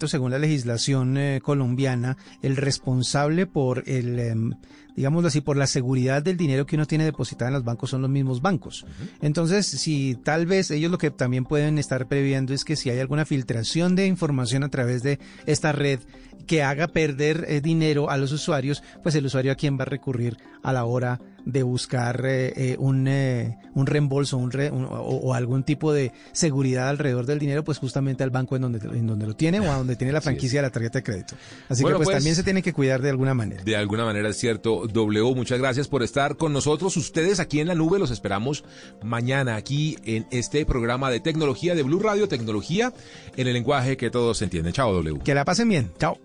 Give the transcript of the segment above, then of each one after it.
según la legislación eh, colombiana, el responsable por el, em, digámoslo así, por la seguridad del dinero que uno tiene depositado en los bancos son los mismos bancos. Entonces, si tal vez ellos lo que también pueden estar previendo es que si hay alguna filtración de información a través de esta red que haga perder eh, dinero a los usuarios, pues el usuario a quien va a recurrir a la hora de buscar eh, eh, un, eh, un reembolso un o, algún tipo de seguridad alrededor del dinero, pues justamente al banco en donde, en donde lo tiene o a donde tiene la franquicia de la tarjeta de crédito. Así que pues, pues, también se tiene que cuidar de alguna manera. De alguna manera es cierto. W, muchas gracias por estar con nosotros. Ustedes aquí en la nube los esperamos mañana aquí en este programa de tecnología de Blue Radio, tecnología en el lenguaje que todos entienden. Chao, W. Que la pasen bien. Chao.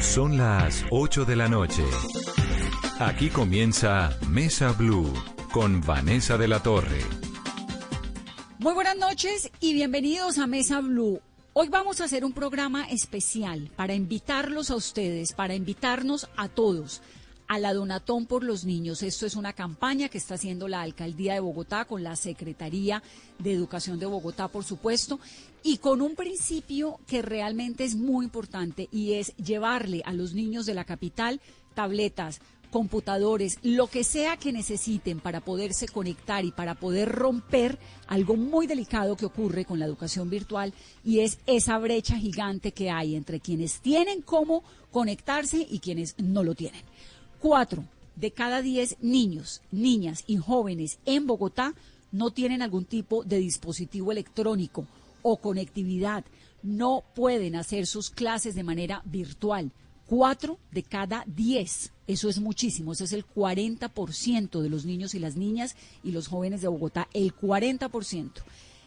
Son las 8 de la noche. Aquí comienza Mesa Blue con Vanessa de la Torre. Muy buenas noches y bienvenidos a Mesa Blue. Hoy vamos a hacer un programa especial para invitarlos a ustedes, para invitarnos a todos a la Donatón por los Niños. Esto es una campaña que está haciendo la Alcaldía de Bogotá con la Secretaría de Educación de Bogotá, por supuesto, y con un principio que realmente es muy importante y es llevarle a los niños de la capital tabletas, computadores, lo que sea que necesiten para poderse conectar y para poder romper algo muy delicado que ocurre con la educación virtual y es esa brecha gigante que hay entre quienes tienen cómo conectarse y quienes no lo tienen. Cuatro de cada diez niños, niñas y jóvenes en Bogotá no tienen algún tipo de dispositivo electrónico o conectividad. No pueden hacer sus clases de manera virtual. Cuatro de cada diez. Eso es muchísimo. Eso es el 40% de los niños y las niñas y los jóvenes de Bogotá. El 40%.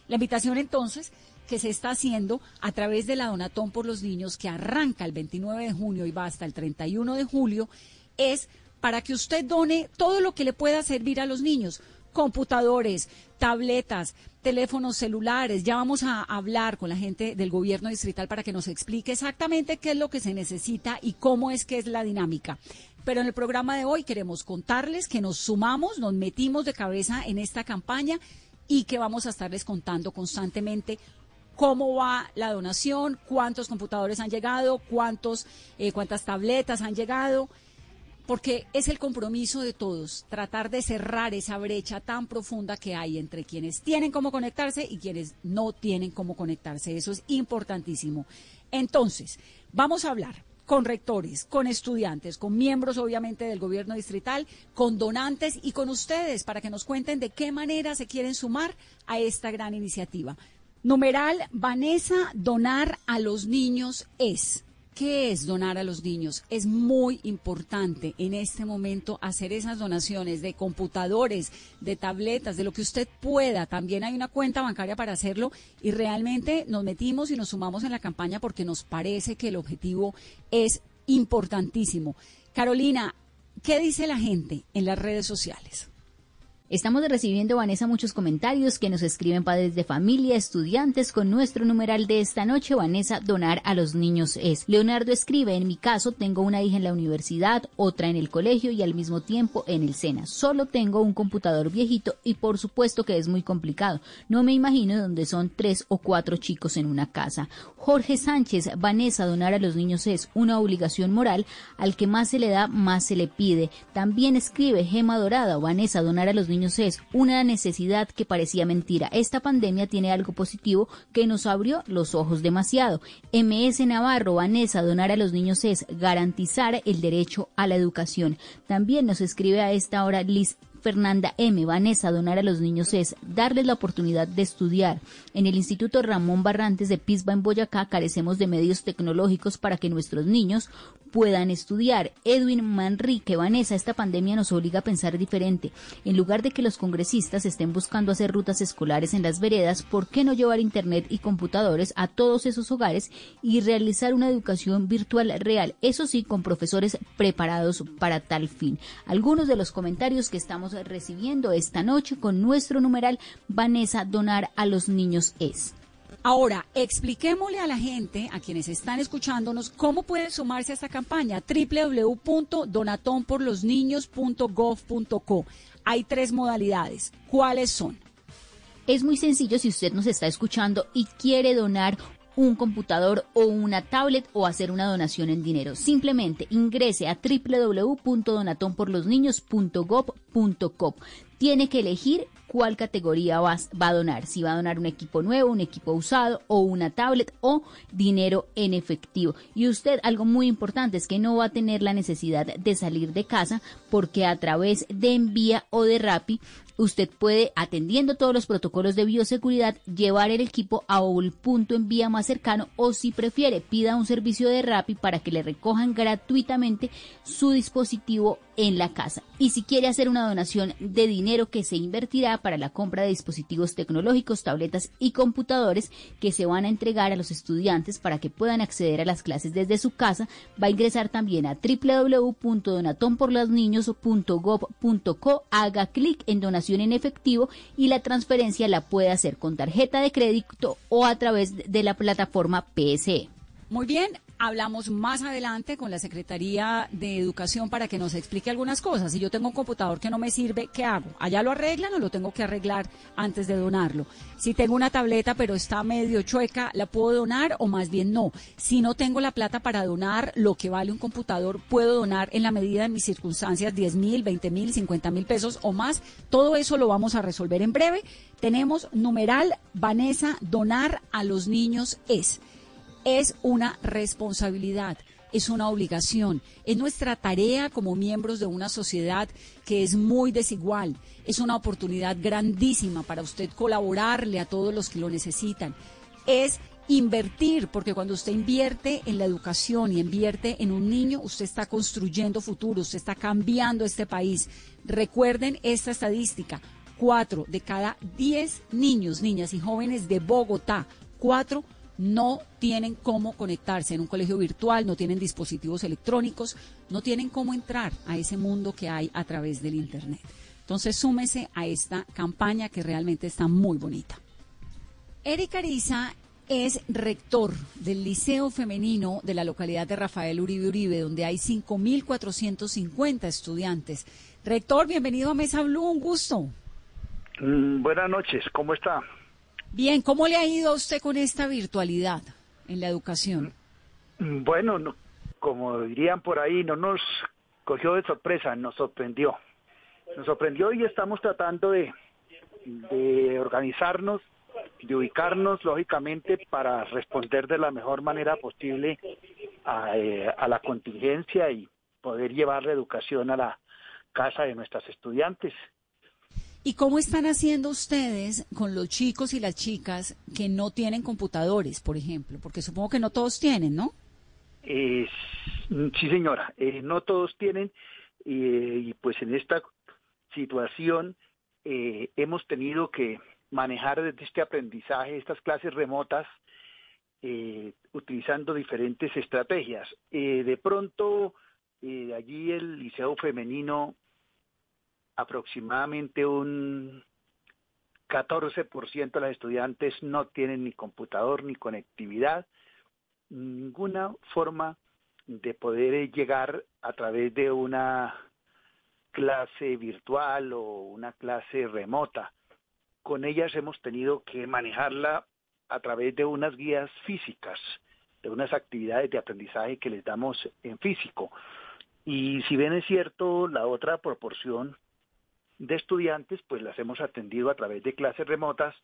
La invitación entonces que se está haciendo a través de la Donatón por los Niños que arranca el 29 de junio y va hasta el 31 de julio es para que usted done todo lo que le pueda servir a los niños, computadores, tabletas, teléfonos celulares. Ya vamos a hablar con la gente del gobierno distrital para que nos explique exactamente qué es lo que se necesita y cómo es que es la dinámica. Pero en el programa de hoy queremos contarles que nos sumamos, nos metimos de cabeza en esta campaña y que vamos a estarles contando constantemente cómo va la donación, cuántos computadores han llegado, cuántos, eh, cuántas tabletas han llegado porque es el compromiso de todos tratar de cerrar esa brecha tan profunda que hay entre quienes tienen cómo conectarse y quienes no tienen cómo conectarse. Eso es importantísimo. Entonces, vamos a hablar con rectores, con estudiantes, con miembros obviamente del gobierno distrital, con donantes y con ustedes para que nos cuenten de qué manera se quieren sumar a esta gran iniciativa. Numeral, Vanessa, donar a los niños es ¿Qué es donar a los niños? Es muy importante en este momento hacer esas donaciones de computadores, de tabletas, de lo que usted pueda. También hay una cuenta bancaria para hacerlo y realmente nos metimos y nos sumamos en la campaña porque nos parece que el objetivo es importantísimo. Carolina, ¿qué dice la gente en las redes sociales? Estamos recibiendo, Vanessa, muchos comentarios que nos escriben padres de familia, estudiantes, con nuestro numeral de esta noche, Vanessa, donar a los niños es. Leonardo escribe, en mi caso, tengo una hija en la universidad, otra en el colegio y al mismo tiempo en el SENA. Solo tengo un computador viejito y por supuesto que es muy complicado. No me imagino donde son tres o cuatro chicos en una casa. Jorge Sánchez, Vanessa, donar a los niños es una obligación moral. Al que más se le da, más se le pide. También escribe Gema Dorada, Vanessa, donar a los niños es una necesidad que parecía mentira. Esta pandemia tiene algo positivo que nos abrió los ojos demasiado. MS Navarro, Vanessa, donar a los niños es garantizar el derecho a la educación. También nos escribe a esta hora Liz Fernanda M. Vanessa, donar a los niños es darles la oportunidad de estudiar. En el Instituto Ramón Barrantes de Pisba, en Boyacá, carecemos de medios tecnológicos para que nuestros niños puedan estudiar. Edwin Manrique, Vanessa, esta pandemia nos obliga a pensar diferente. En lugar de que los congresistas estén buscando hacer rutas escolares en las veredas, ¿por qué no llevar Internet y computadores a todos esos hogares y realizar una educación virtual real? Eso sí, con profesores preparados para tal fin. Algunos de los comentarios que estamos recibiendo esta noche con nuestro numeral Vanessa Donar a los niños es. Ahora, expliquémosle a la gente, a quienes están escuchándonos, cómo pueden sumarse a esta campaña www.donatonporlosniños.gov.co. Hay tres modalidades. ¿Cuáles son? Es muy sencillo si usted nos está escuchando y quiere donar un computador o una tablet o hacer una donación en dinero. Simplemente ingrese a www.donatonporlosniños.gov.co. Tiene que elegir cuál categoría va, a donar, si va a donar un equipo nuevo, un equipo usado o una tablet o dinero en efectivo. Y usted, algo muy importante es que no va a tener la necesidad de salir de casa porque a través de envía o de Rappi usted puede, atendiendo todos los protocolos de bioseguridad, llevar el equipo a un punto en vía más cercano o si prefiere, pida un servicio de Rappi para que le recojan gratuitamente su dispositivo en la casa. Y si quiere hacer una donación de dinero que se invertirá para la compra de dispositivos tecnológicos, tabletas y computadores que se van a entregar a los estudiantes para que puedan acceder a las clases desde su casa, va a ingresar también a www.donatonporlasniños.gov.co, haga clic en donación en efectivo y la transferencia la puede hacer con tarjeta de crédito o a través de la plataforma PSE. Muy bien, hablamos más adelante con la Secretaría de Educación para que nos explique algunas cosas. Si yo tengo un computador que no me sirve, ¿qué hago? ¿Allá lo arreglan o lo tengo que arreglar antes de donarlo? Si tengo una tableta pero está medio chueca, ¿la puedo donar o más bien no? Si no tengo la plata para donar lo que vale un computador, ¿puedo donar en la medida de mis circunstancias 10 mil, 20 mil, 50 mil pesos o más? Todo eso lo vamos a resolver en breve. Tenemos numeral Vanessa, donar a los niños es es una responsabilidad, es una obligación, es nuestra tarea como miembros de una sociedad que es muy desigual, es una oportunidad grandísima para usted colaborarle a todos los que lo necesitan, es invertir, porque cuando usted invierte en la educación y invierte en un niño, usted está construyendo futuro, usted está cambiando este país. Recuerden esta estadística, cuatro de cada diez niños, niñas y jóvenes de Bogotá, cuatro no tienen cómo conectarse en un colegio virtual, no tienen dispositivos electrónicos, no tienen cómo entrar a ese mundo que hay a través del Internet. Entonces súmese a esta campaña que realmente está muy bonita. Eric Ariza es rector del Liceo Femenino de la localidad de Rafael Uribe Uribe, donde hay 5.450 estudiantes. Rector, bienvenido a Mesa Blue, un gusto. Mm, buenas noches, ¿cómo está? Bien, ¿cómo le ha ido a usted con esta virtualidad en la educación? Bueno, como dirían por ahí, no nos cogió de sorpresa, nos sorprendió. Nos sorprendió y estamos tratando de, de organizarnos, de ubicarnos lógicamente para responder de la mejor manera posible a, eh, a la contingencia y poder llevar la educación a la casa de nuestras estudiantes. ¿Y cómo están haciendo ustedes con los chicos y las chicas que no tienen computadores, por ejemplo? Porque supongo que no todos tienen, ¿no? sí, señora, eh, no todos tienen y pues en esta situación eh, hemos tenido que manejar desde este aprendizaje estas clases remotas eh, utilizando diferentes estrategias. de pronto, allí el Liceo Femenino aproximadamente un 14% de las estudiantes no tienen ni computador ni conectividad, ninguna forma de poder llegar a través de una clase virtual o una clase remota. Con ellas hemos tenido que manejarla a través de unas guías físicas, de unas actividades de aprendizaje que les damos en físico. Y si bien es cierto, la otra proporción de estudiantes, pues las hemos atendido a través de clases remotas,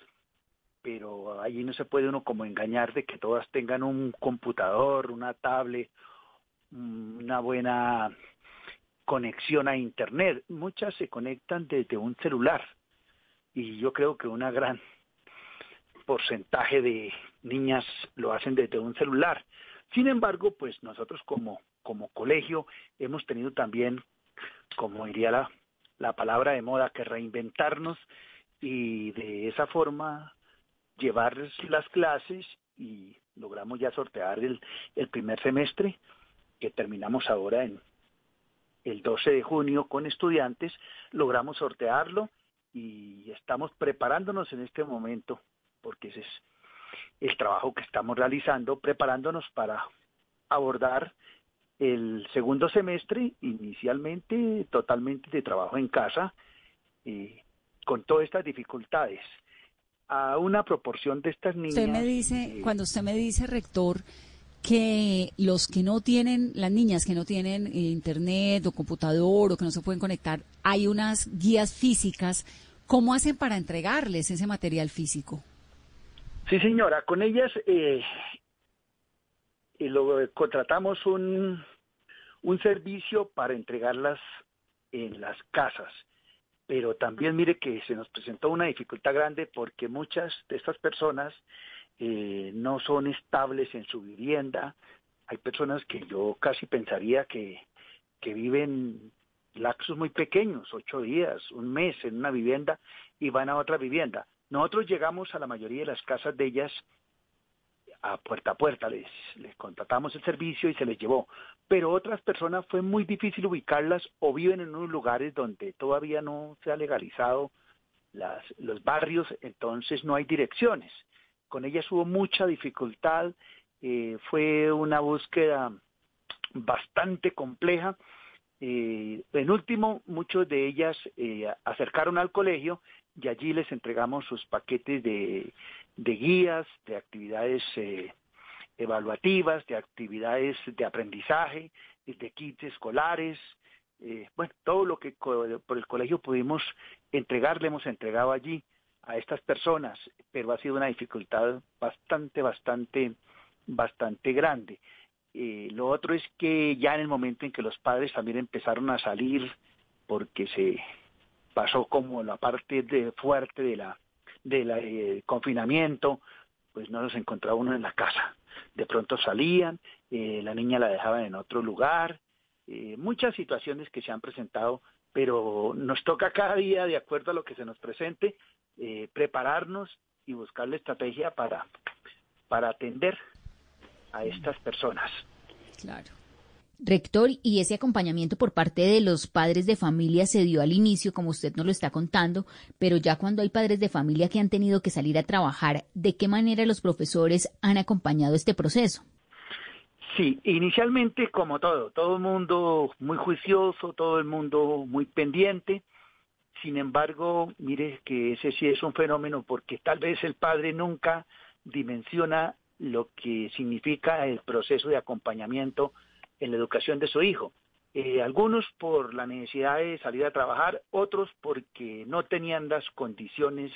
pero allí no se puede uno como engañar de que todas tengan un computador, una tablet, una buena conexión a internet. Muchas se conectan desde un celular y yo creo que una gran porcentaje de niñas lo hacen desde un celular. Sin embargo, pues nosotros como, como colegio hemos tenido también, como diría la la palabra de moda que reinventarnos y de esa forma llevar las clases y logramos ya sortear el, el primer semestre que terminamos ahora en el 12 de junio con estudiantes, logramos sortearlo y estamos preparándonos en este momento, porque ese es el trabajo que estamos realizando, preparándonos para abordar el segundo semestre, inicialmente totalmente de trabajo en casa, con todas estas dificultades. a una proporción de estas niñas. Usted me dice, eh, cuando usted me dice, rector, que los que no tienen, las niñas que no tienen eh, internet o computador o que no se pueden conectar, hay unas guías físicas. ¿Cómo hacen para entregarles ese material físico? Sí, señora, con ellas eh, lo, contratamos un, un servicio para entregarlas en las casas. Pero también mire que se nos presentó una dificultad grande porque muchas de estas personas eh, no son estables en su vivienda. Hay personas que yo casi pensaría que, que viven lapsos muy pequeños, ocho días, un mes en una vivienda y van a otra vivienda. Nosotros llegamos a la mayoría de las casas de ellas a puerta a puerta, les, les contratamos el servicio y se les llevó. Pero otras personas fue muy difícil ubicarlas o viven en unos lugares donde todavía no se ha legalizado las, los barrios, entonces no hay direcciones. Con ellas hubo mucha dificultad, eh, fue una búsqueda bastante compleja. Eh, en último, muchos de ellas eh, acercaron al colegio y allí les entregamos sus paquetes de, de guías, de actividades eh, evaluativas, de actividades de aprendizaje, de kits escolares, eh, bueno, todo lo que por el colegio pudimos entregar, le hemos entregado allí a estas personas, pero ha sido una dificultad bastante, bastante, bastante grande. Eh, lo otro es que ya en el momento en que los padres también empezaron a salir, porque se pasó como la parte de, fuerte de la del eh, confinamiento, pues no los encontraba uno en la casa. De pronto salían, eh, la niña la dejaban en otro lugar, eh, muchas situaciones que se han presentado, pero nos toca cada día, de acuerdo a lo que se nos presente, prepararnos y buscar la estrategia para, para atender a estas personas. Claro. Rector, y ese acompañamiento por parte de los padres de familia se dio al inicio, como usted nos lo está contando, pero ya cuando hay padres de familia que han tenido que salir a trabajar, ¿de qué manera los profesores han acompañado este proceso? Sí, inicialmente como todo, todo el mundo muy juicioso, todo el mundo muy pendiente. Sin embargo, mire que ese sí es un fenómeno porque tal vez el padre nunca dimensiona lo que significa el proceso de acompañamiento en la educación de su hijo. Eh, algunos por la necesidad de salir a trabajar, otros porque no tenían las condiciones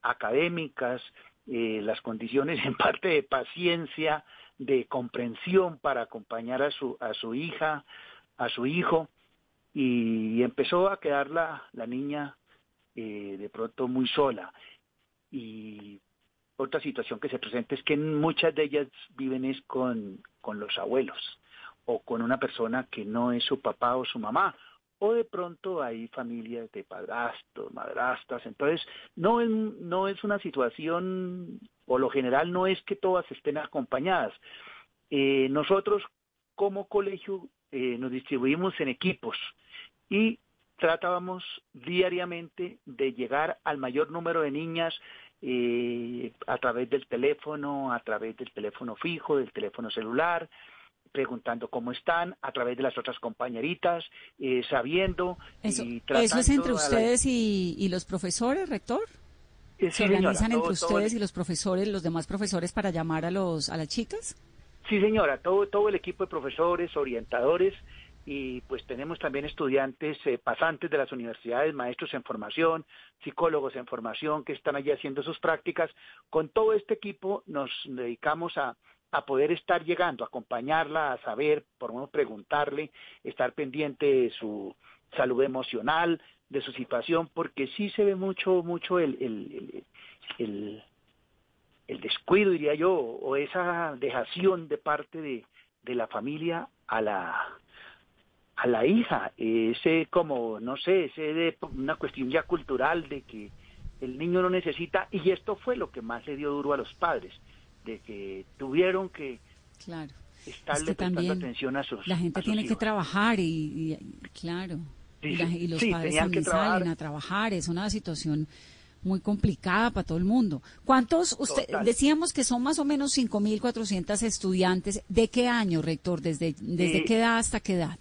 académicas, eh, las condiciones en parte de paciencia, de comprensión para acompañar a su, a su hija, a su hijo, y empezó a quedar la, la niña eh, de pronto muy sola. Y otra situación que se presenta es que muchas de ellas viven es con, con los abuelos o con una persona que no es su papá o su mamá, o de pronto hay familias de padrastros, madrastas, entonces no es, no es una situación, o lo general no es que todas estén acompañadas. Eh, nosotros como colegio eh, nos distribuimos en equipos y tratábamos diariamente de llegar al mayor número de niñas eh, a través del teléfono, a través del teléfono fijo, del teléfono celular, preguntando cómo están a través de las otras compañeritas, eh, sabiendo eso, y ¿Eso es entre ustedes y, los profesores, rector? Eh, ¿Se organizan entre ustedes y los profesores, los demás profesores, para llamar a, los, a las chicas? Sí, señora, todo, todo el equipo de profesores, orientadores, y pues tenemos también estudiantes eh, pasantes de las universidades, maestros en formación, psicólogos en formación que están allí haciendo sus prácticas. Con todo este equipo nos dedicamos a, a poder estar llegando, acompañarla, a saber, por menos preguntarle, estar pendiente de su salud emocional, de su situación, porque sí se ve mucho, mucho el, el, el, el, descuido, diría yo, o esa dejación de parte de, de la familia a la a la hija, ese como, no sé, ese de una cuestión ya cultural de que el niño lo necesita, y esto fue lo que más le dio duro a los padres, de que tuvieron que claro. estarle prestando atención a sus La gente tiene que trabajar y, claro, y, los padres también salen a trabajar, es una situación muy complicada para todo el mundo. ¿Cuántos, usted, decíamos que son más o menos 5.400 estudiantes, ¿de qué año, rector? ¿Desde, desde qué edad hasta qué edad?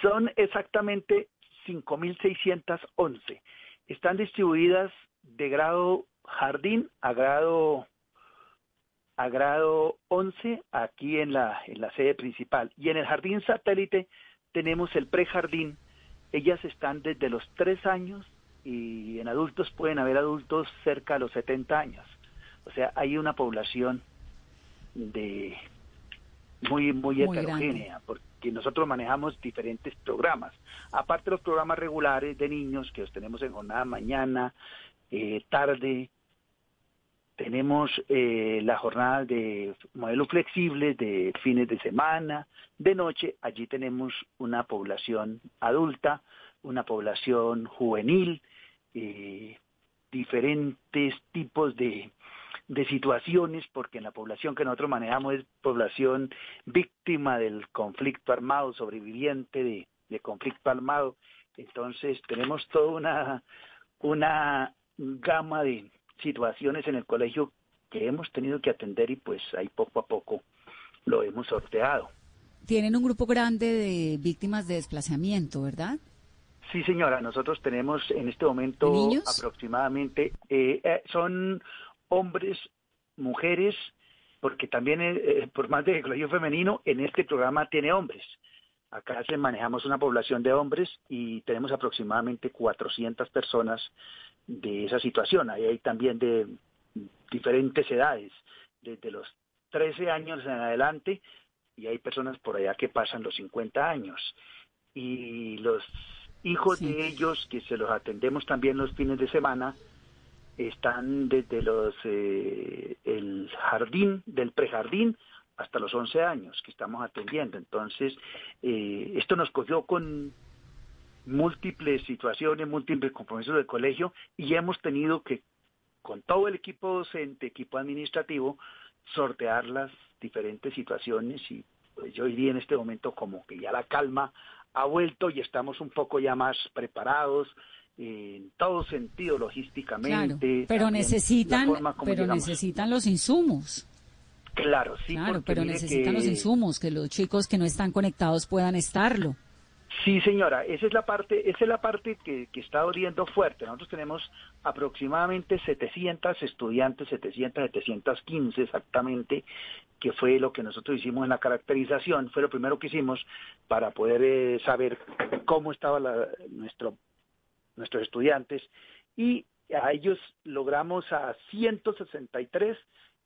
Son exactamente 5.611. Están distribuidas de grado jardín a grado a grado 11 aquí en la, en la sede principal. Y en el jardín satélite tenemos el prejardín. Ellas están desde los 3 años y en adultos pueden haber adultos cerca de los 70 años. O sea, hay una población de muy muy, heterogénea, porque nosotros manejamos diferentes programas. Aparte de los programas regulares de niños que los tenemos en jornada mañana, eh, tarde, tenemos eh, la jornada de modelo flexible de fines de semana, de noche, allí tenemos una población adulta, una población juvenil, eh, diferentes tipos de, de situaciones, porque en la población que nosotros manejamos es población víctima del conflicto armado, sobreviviente de, de conflicto armado. Entonces tenemos toda una, una gama de, situaciones en el colegio que hemos tenido que atender y pues ahí poco a poco lo hemos sorteado. Tienen un grupo grande de víctimas de desplazamiento, ¿verdad? Sí, señora, nosotros tenemos en este momento aproximadamente, eh, eh, son hombres, mujeres, porque también eh, por más de colegio femenino, en este programa tiene hombres. Acá se manejamos una población de hombres y tenemos aproximadamente 400 personas de esa situación. Ahí hay también de diferentes edades, desde los 13 años en adelante, y hay personas por allá que pasan los 50 años. Y los hijos de ellos, que se los atendemos también los fines de semana, están desde los eh, el jardín, del prejardín, hasta los 11 años que estamos atendiendo. Entonces, eh, esto nos cogió con múltiples situaciones, múltiples compromisos del colegio y hemos tenido que, con todo el equipo docente, equipo administrativo, sortear las diferentes situaciones y pues, yo diría en este momento como que ya la calma ha vuelto y estamos un poco ya más preparados en todo sentido logísticamente. pero necesitan, pero necesitan los insumos. Claro, sí. Claro, pero necesitan los insumos, que los chicos que no están conectados puedan estarlo. Sí, señora, esa es la parte, esa es la parte que, está doliendo fuerte. Nosotros tenemos aproximadamente 700 estudiantes, 700, 715 exactamente, que fue lo que nosotros hicimos en la caracterización, fue lo primero que hicimos para poder eh, saber cómo estaban nuestro, nuestros estudiantes y a ellos logramos a 163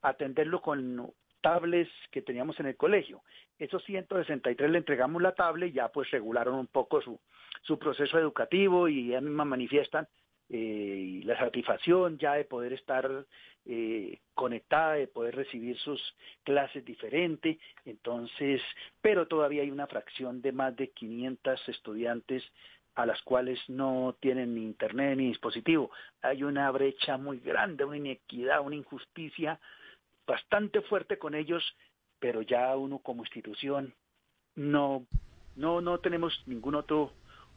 atenderlo con tablets que teníamos en el colegio. Esos 163 le entregamos la tablet y ya pues regularon un poco su, su proceso educativo y ya misma manifiestan eh, la satisfacción ya de poder estar eh, conectada, de poder recibir sus clases diferentes. Entonces, pero todavía hay una fracción de más de 500 estudiantes a las cuales no tienen ni internet ni dispositivo. Hay una brecha muy grande, una inequidad, una injusticia bastante fuerte con ellos, pero ya uno como institución no no no tenemos ningún otro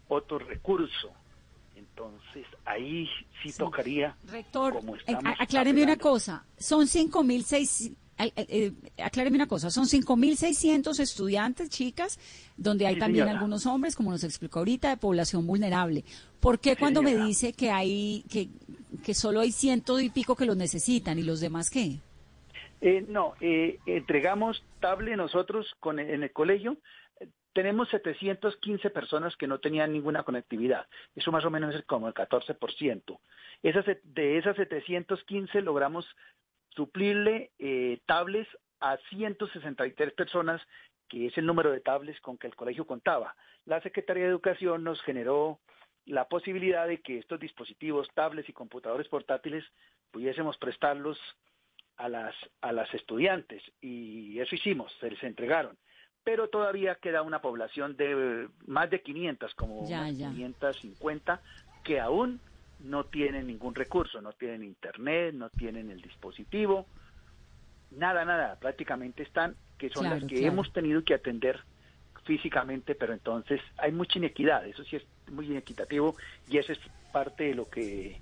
otro recurso. Entonces, ahí sí, tocaría. Rector, eh, acláreme una cosa. Son 5.600. Eh, acláreme una cosa, son 5.600 estudiantes, chicas, donde hay también algunos hombres, como nos explicó ahorita, de población vulnerable. ¿Por qué cuando me dice que hay que, que solo hay ciento y pico que los necesitan y los demás qué? Eh, no, eh, entregamos tablet nosotros con, en el colegio. Tenemos 715 personas que no tenían ninguna conectividad. Eso más o menos es como el 14%. Esas, de esas 715 logramos suplirle eh, tablets a 163 personas, que es el número de tablets con que el colegio contaba. La Secretaría de Educación nos generó la posibilidad de que estos dispositivos, tablets y computadores portátiles pudiésemos prestarlos a las, a las estudiantes y eso hicimos, se les entregaron. Pero todavía queda una población de más de 500, como 550, que aún no tienen ningún recurso, no tienen internet, no tienen el dispositivo, nada, nada, prácticamente están, que son las que hemos tenido que atender físicamente, pero entonces hay mucha inequidad, eso sí es muy inequitativo y eso es parte de lo que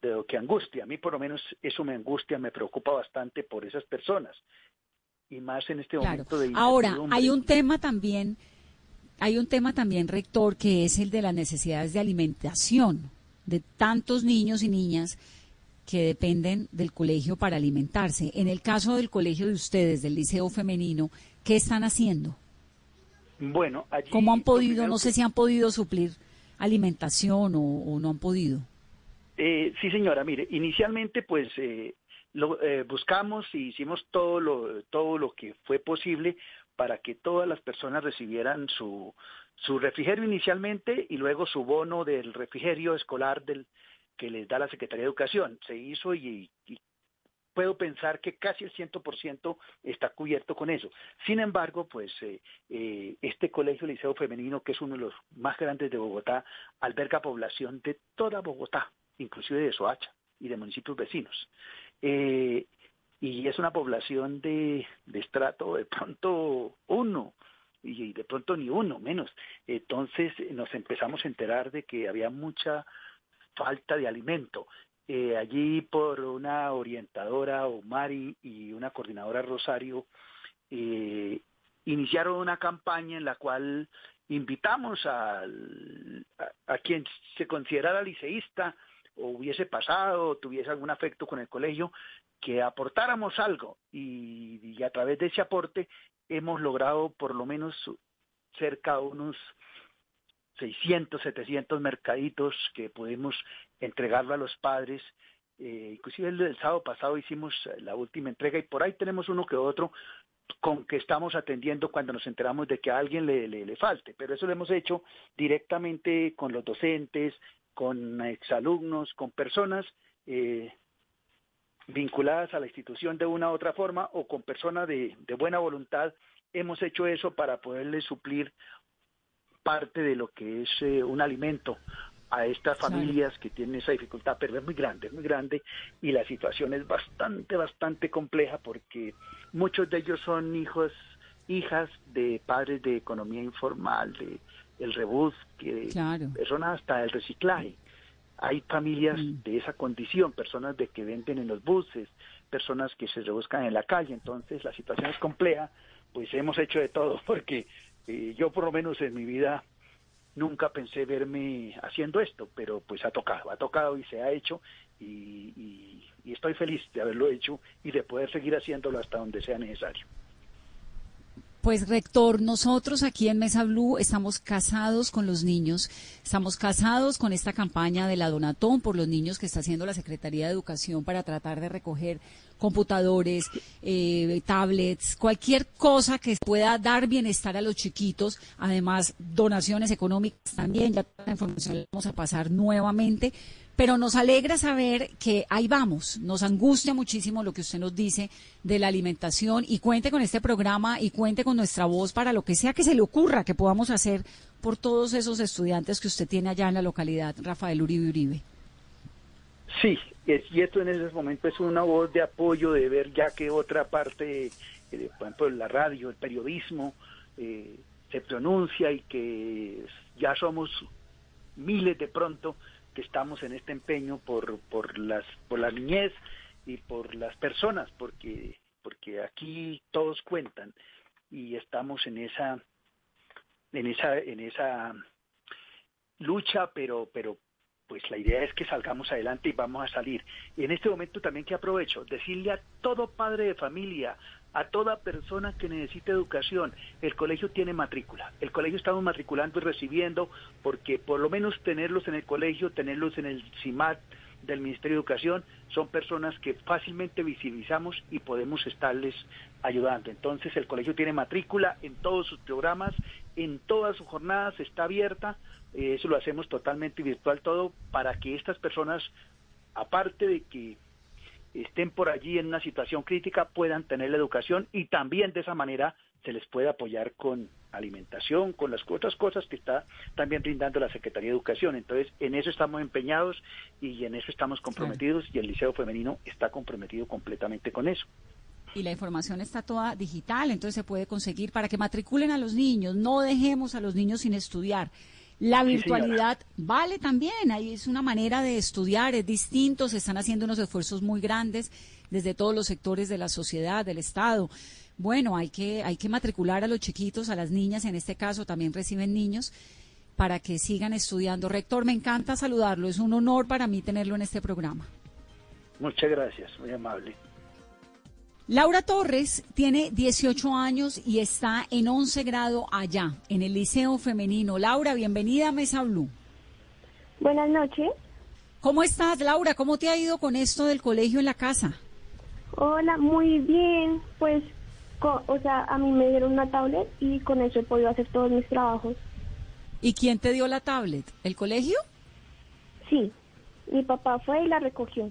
de lo que angustia. A mí por lo menos eso me angustia, me preocupa bastante por esas personas. Y más en este momento de Ahora, hay un tema también, hay un tema también, rector, que es el de las necesidades de alimentación de tantos niños y niñas que dependen del colegio para alimentarse. En el caso del colegio de ustedes, del Liceo Femenino, ¿qué están haciendo? Bueno, ¿cómo han podido, no sé si han podido suplir alimentación o, no han podido? Eh, sí, señora, mire, inicialmente pues eh, lo, eh, buscamos y hicimos todo lo, todo lo que fue posible para que todas las personas recibieran su, su refrigerio inicialmente y luego su bono del refrigerio escolar del que les da la Secretaría de Educación. Se hizo y, puedo pensar que casi el 100% está cubierto con eso. Sin embargo, pues eh, eh, este colegio liceo femenino, que es uno de los más grandes de Bogotá, alberga población de toda Bogotá, inclusive de Soacha y de municipios vecinos. Eh, y es una población de, de estrato de pronto uno, y de pronto ni uno menos. Entonces nos empezamos a enterar de que había mucha falta de alimento. Eh, allí por una orientadora, Omari, y una coordinadora, Rosario, eh, iniciaron una campaña en la cual invitamos a, a, quien se considerara liceísta o hubiese pasado, o tuviese algún afecto con el colegio, que aportáramos algo y, a través de ese aporte hemos logrado por lo menos cerca de unos 600, 700 mercaditos que pudimos entregarlo a los padres. Eh, inclusive el, sábado pasado hicimos la última entrega y por ahí tenemos uno que otro con que estamos atendiendo cuando nos enteramos de que a alguien le, le, falte, pero eso lo hemos hecho directamente con los docentes, con exalumnos, con personas eh, vinculadas a la institución de una u otra forma o con personas de, buena voluntad, hemos hecho eso para poderle suplir parte de lo que es eh, un alimento a estas familias que tienen esa dificultad, pero es muy grande, es muy grande y la situación es bastante, bastante compleja porque muchos de ellos son hijos, hijas de padres de economía informal, de el rebus, que son hasta el reciclaje. Hay familias mm. de esa condición, personas de que venden en los buses, personas que se rebuscan en la calle, entonces la situación es compleja, pues hemos hecho de todo, porque eh, yo por lo menos en mi vida nunca pensé verme haciendo esto, pero pues ha tocado, ha tocado y se ha hecho y estoy feliz de haberlo hecho y de poder seguir haciéndolo hasta donde sea necesario. Pues rector, nosotros aquí en Mesa Blue estamos casados con los niños, estamos casados con esta campaña de la Donatón por los niños que está haciendo la Secretaría de Educación para tratar de recoger computadores, eh, tablets, cualquier cosa que pueda dar bienestar a los chiquitos, además donaciones económicas también, ya la información la vamos a pasar nuevamente pero nos alegra saber que ahí vamos. Nos angustia muchísimo lo que usted nos dice de la alimentación y cuente con este programa y cuente con nuestra voz para lo que sea que se le ocurra que podamos hacer por todos esos estudiantes que usted tiene allá en la localidad, Rafael Uribe Uribe. Sí, y esto en ese momento es una voz de apoyo de ver ya que otra parte, eh, por ejemplo, la radio, el periodismo, eh, se pronuncia y que ya somos miles de pronto que estamos en este empeño por, por, las, por la niñez y por las personas, porque, porque aquí todos cuentan y estamos en esa, en esa, en esa lucha, pero, pero pues la idea es que salgamos adelante y vamos a salir. Y en este momento también que aprovecho, decirle a todo padre de familia, a toda persona que necesite educación. El colegio tiene matrícula. El colegio estamos matriculando y recibiendo porque por lo menos tenerlos en el colegio, tenerlos en el CIMAT del Ministerio de Educación, son personas que fácilmente visibilizamos y podemos estarles ayudando. Entonces el colegio tiene matrícula en todos sus programas, en todas sus jornadas está abierta. Eh, eso lo hacemos totalmente virtual todo para que estas personas, aparte de que estén por allí en una situación crítica puedan tener la educación y también de esa manera se les puede apoyar con alimentación, con las otras cosas que está también brindando la Secretaría de Educación. Entonces, en eso estamos empeñados y en eso estamos comprometidos y el Liceo Femenino está comprometido completamente con eso. Y la información está toda digital, entonces se puede conseguir para que matriculen a los niños, no dejemos a los niños sin estudiar. La virtualidad vale también, ahí es una manera de estudiar, es distinto, se están haciendo unos esfuerzos muy grandes desde todos los sectores de la sociedad, del Estado. Bueno, hay que, hay que matricular a los chiquitos, a las niñas, en este caso también reciben niños, para que sigan estudiando. Rector, me encanta saludarlo, es un honor para mí tenerlo en este programa. Muchas gracias, muy amable. Laura Torres tiene 18 años y está en 11 grado allá, en el Liceo Femenino. Laura, bienvenida a Mesa Blue. Buenas noches. ¿Cómo estás, Laura? ¿Cómo te ha ido con esto del colegio en la casa? Hola, muy bien. Pues, o sea, a mí me dieron una tablet y con eso he podido hacer todos mis trabajos. ¿Y quién te dio la tablet? ¿El colegio? Sí, mi papá fue y la recogió.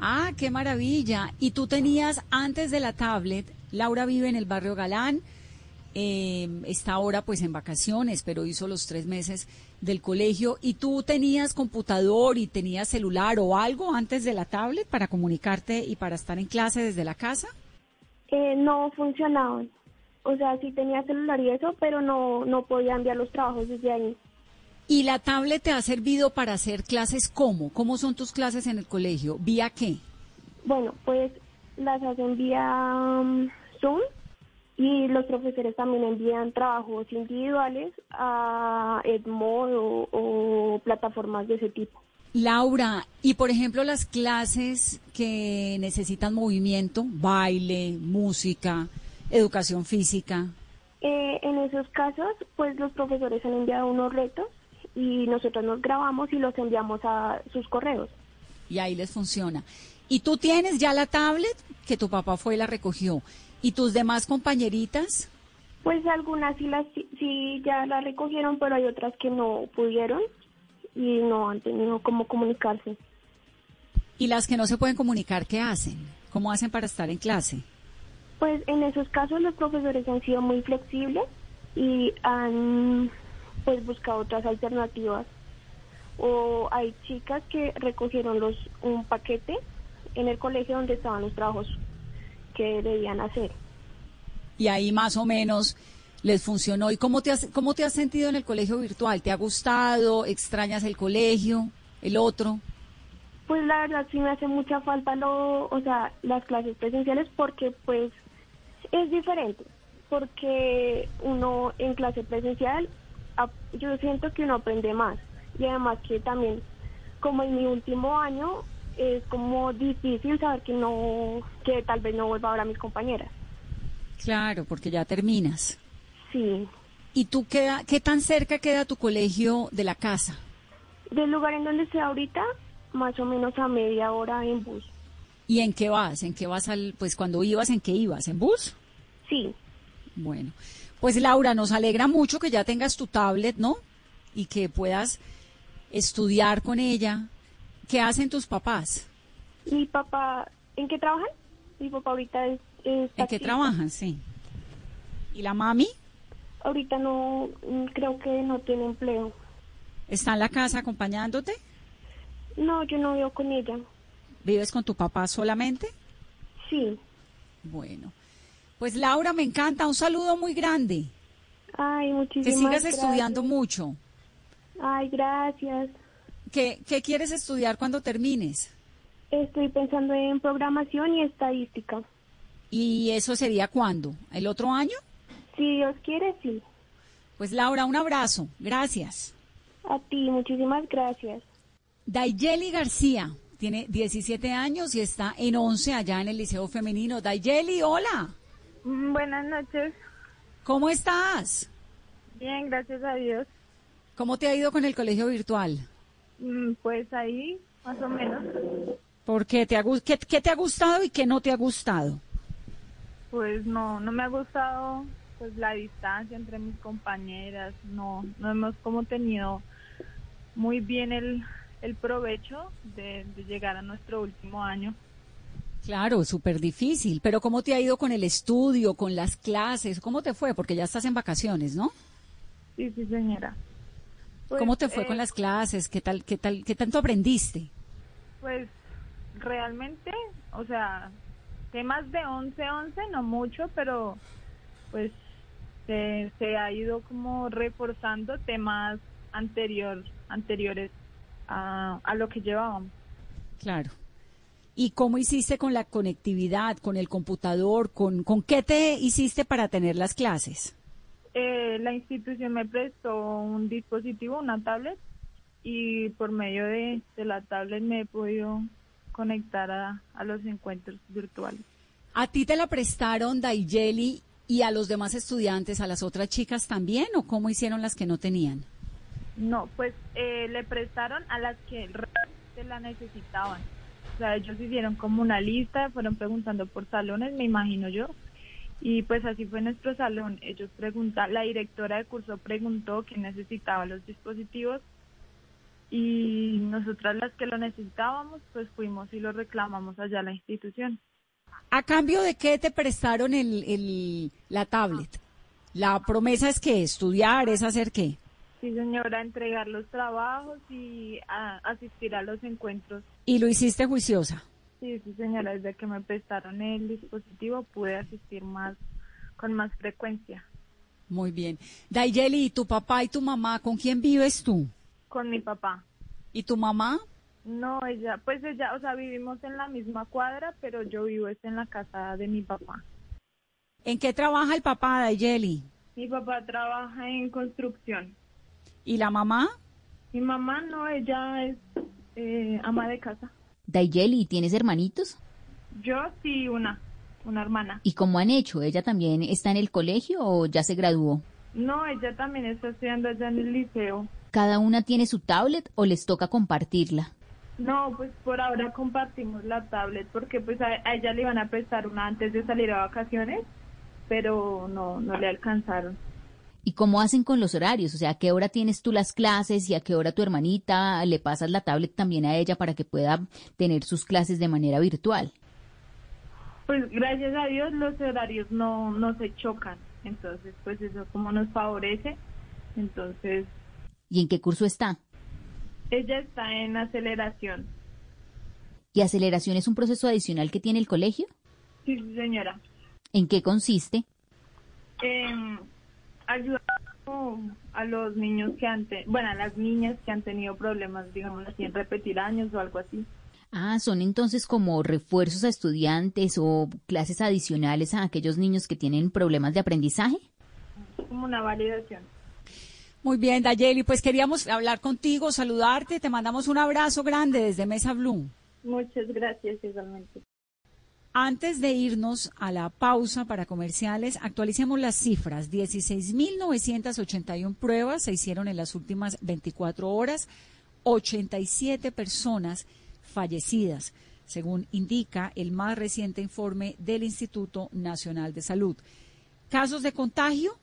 Ah, qué maravilla. ¿Y tú tenías antes de la tablet, Laura vive en el barrio Galán, eh, está ahora pues en vacaciones, pero hizo los tres meses del colegio, ¿y tú tenías computador y tenías celular o algo antes de la tablet para comunicarte y para estar en clase desde la casa? Eh, no funcionaban. O sea, sí tenía celular y eso, pero no, no podía enviar los trabajos desde ahí. ¿Y la tablet te ha servido para hacer clases cómo? ¿Cómo son tus clases en el colegio? ¿Vía qué? Bueno, pues las hacen vía um, Zoom y los profesores también envían trabajos individuales a Edmodo o, plataformas de ese tipo. Laura, y por ejemplo las clases que necesitan movimiento, baile, música, educación física. Eh, en esos casos, pues los profesores han enviado unos retos y nosotros nos grabamos y los enviamos a sus correos. Y ahí les funciona. ¿Y tú tienes ya la tablet que tu papá fue y la recogió? ¿Y tus demás compañeritas? Pues algunas sí, las, sí ya la recogieron, pero hay otras que no pudieron y no han tenido cómo comunicarse. ¿Y las que no se pueden comunicar, qué hacen? ¿Cómo hacen para estar en clase? Pues en esos casos los profesores han sido muy flexibles y han pues busca otras alternativas. O hay chicas que recogieron los un paquete en el colegio donde estaban los trabajos que debían hacer. Y ahí más o menos les funcionó. ¿Y cómo te has, cómo te has sentido en el colegio virtual? ¿Te ha gustado? ¿Extrañas el colegio? ¿El otro? Pues la verdad sí me hace mucha falta lo, o sea, las clases presenciales porque pues es diferente, porque uno en clase presencial yo siento que uno aprende más y además que también como en mi último año es como difícil saber que no que tal vez no vuelva a ver a mis compañeras. Claro, porque ya terminas. Sí. ¿Y tú queda, qué tan cerca queda tu colegio de la casa? Del lugar en donde estoy ahorita, más o menos a media hora en bus. ¿Y en qué vas? ¿En qué vas al, pues cuando ibas, en qué ibas? ¿En bus? Sí. Bueno. Pues Laura, nos alegra mucho que ya tengas tu tablet, ¿no? Y que puedas estudiar con ella. ¿Qué hacen tus papás? Mi papá, ¿en qué trabajan? Mi papá ahorita es... ¿En qué trabajan? Sí. ¿Y la mami? Ahorita no, mm, creo que no tiene empleo. ¿Está en la casa acompañándote? No, yo no vivo con ella. ¿Vives con tu papá solamente? Sí. Bueno. Pues Laura, me encanta, un saludo muy grande. Ay, muchísimas Que sigas estudiando mucho. Ay, gracias. ¿Qué, ¿Qué quieres estudiar cuando termines? Estoy pensando en programación y estadística. ¿Y eso sería cuándo? ¿El otro año? Si Dios quiere, sí. Pues Laura, un abrazo. Gracias. A ti, muchísimas gracias. Dayeli García tiene 17 años y está en 11 allá en el Liceo Femenino. Dayeli, hola. Mm, buenas noches. ¿Cómo estás? Bien, gracias a Dios. ¿Cómo te ha ido con el colegio virtual? Mm, pues ahí, más o menos. ¿Por qué? ¿Te ha, qué, qué te ha gustado y qué no te ha gustado? Pues no, no me ha gustado pues la distancia entre mis compañeras, no, no hemos como tenido muy bien el, el provecho de llegar a nuestro último año. Claro, súper difícil. Pero ¿cómo te ha ido con el estudio, con las clases? ¿Cómo te fue? Porque ya estás en vacaciones, ¿no? Sí, sí, señora. Pues, ¿Cómo te fue con eh, las clases? ¿Qué tal, qué tal, qué tanto aprendiste? Pues realmente, o sea, temas de 11-11 no mucho, pero pues se, se, ha ido como reforzando temas anterior, anteriores a, a lo que llevábamos. Claro. ¿Y cómo hiciste con la conectividad, con el computador? ¿Con, con qué te hiciste para tener las clases? Eh, la institución me prestó un dispositivo, una tablet, y por medio de, la tablet me he podido conectar a, a los encuentros virtuales. ¿A ti te la prestaron Dayeli y a los demás estudiantes, a las otras chicas también, o cómo hicieron las que no tenían? No, pues eh, le prestaron a las que realmente la necesitaban. O sea, ellos hicieron como una lista, fueron preguntando por salones, me imagino yo. Y pues así fue nuestro salón. Ellos preguntaron, la directora de curso preguntó quién necesitaba los dispositivos y nosotras las que lo necesitábamos, pues fuimos y lo reclamamos allá a la institución. ¿A cambio de qué te prestaron el, el, la tablet? La promesa es que estudiar, es hacer qué? Sí, señora, entregar los trabajos y a- asistir a los encuentros. Y lo hiciste juiciosa. Sí, sí, señora, desde que me prestaron el dispositivo pude asistir más con más frecuencia Muy bien. Dayeli, ¿y tu papá y tu mamá, con quién vives tú? con mi papá. ¿Y tu mamá? No, ella, pues ella, o sea, vivimos en la misma cuadra, pero yo vivo es en la casa de mi papá. ¿En qué trabaja el papá, Dayeli? Mi papá trabaja en construcción. ¿Y la mamá? Mi mamá no, ella es eh, ama de casa. Dayeli, ¿tienes hermanitos? Yo sí, una, una hermana. ¿Y cómo han hecho? ¿Ella también está en el colegio o ya se graduó? No, ella también está estudiando allá en el liceo. ¿Cada una tiene su tablet o les toca compartirla? No, pues por ahora compartimos la tablet porque pues a, a ella le iban a prestar una antes de salir a vacaciones, pero no, no le alcanzaron. ¿Y cómo hacen con los horarios? O sea, ¿a qué hora tienes tú las clases y a qué hora tu hermanita le pasas la tablet también a ella para que pueda tener sus clases de manera virtual? Pues gracias a Dios los horarios no, no se chocan, entonces pues eso como nos favorece. Entonces ¿Y en qué curso está? ella está en aceleración. ¿Y aceleración es un proceso adicional que tiene el colegio? Sí, señora. ¿En qué consiste? Ayudar a los niños que han, te- bueno, a las niñas que han tenido problemas, digamos así, en repetir años o algo así. Ah, son entonces como refuerzos a estudiantes o clases adicionales a aquellos niños que tienen problemas de aprendizaje. Como una validación. Muy bien, Dayeli, pues queríamos hablar contigo, saludarte, te mandamos un abrazo grande desde Mesa Blue. Muchas gracias igualmente. Antes de irnos a la pausa para comerciales, actualicemos las cifras. 16.981 pruebas se hicieron en las últimas 24 horas, 87 personas fallecidas, según indica el más reciente informe del Instituto Nacional de Salud. Casos de contagio,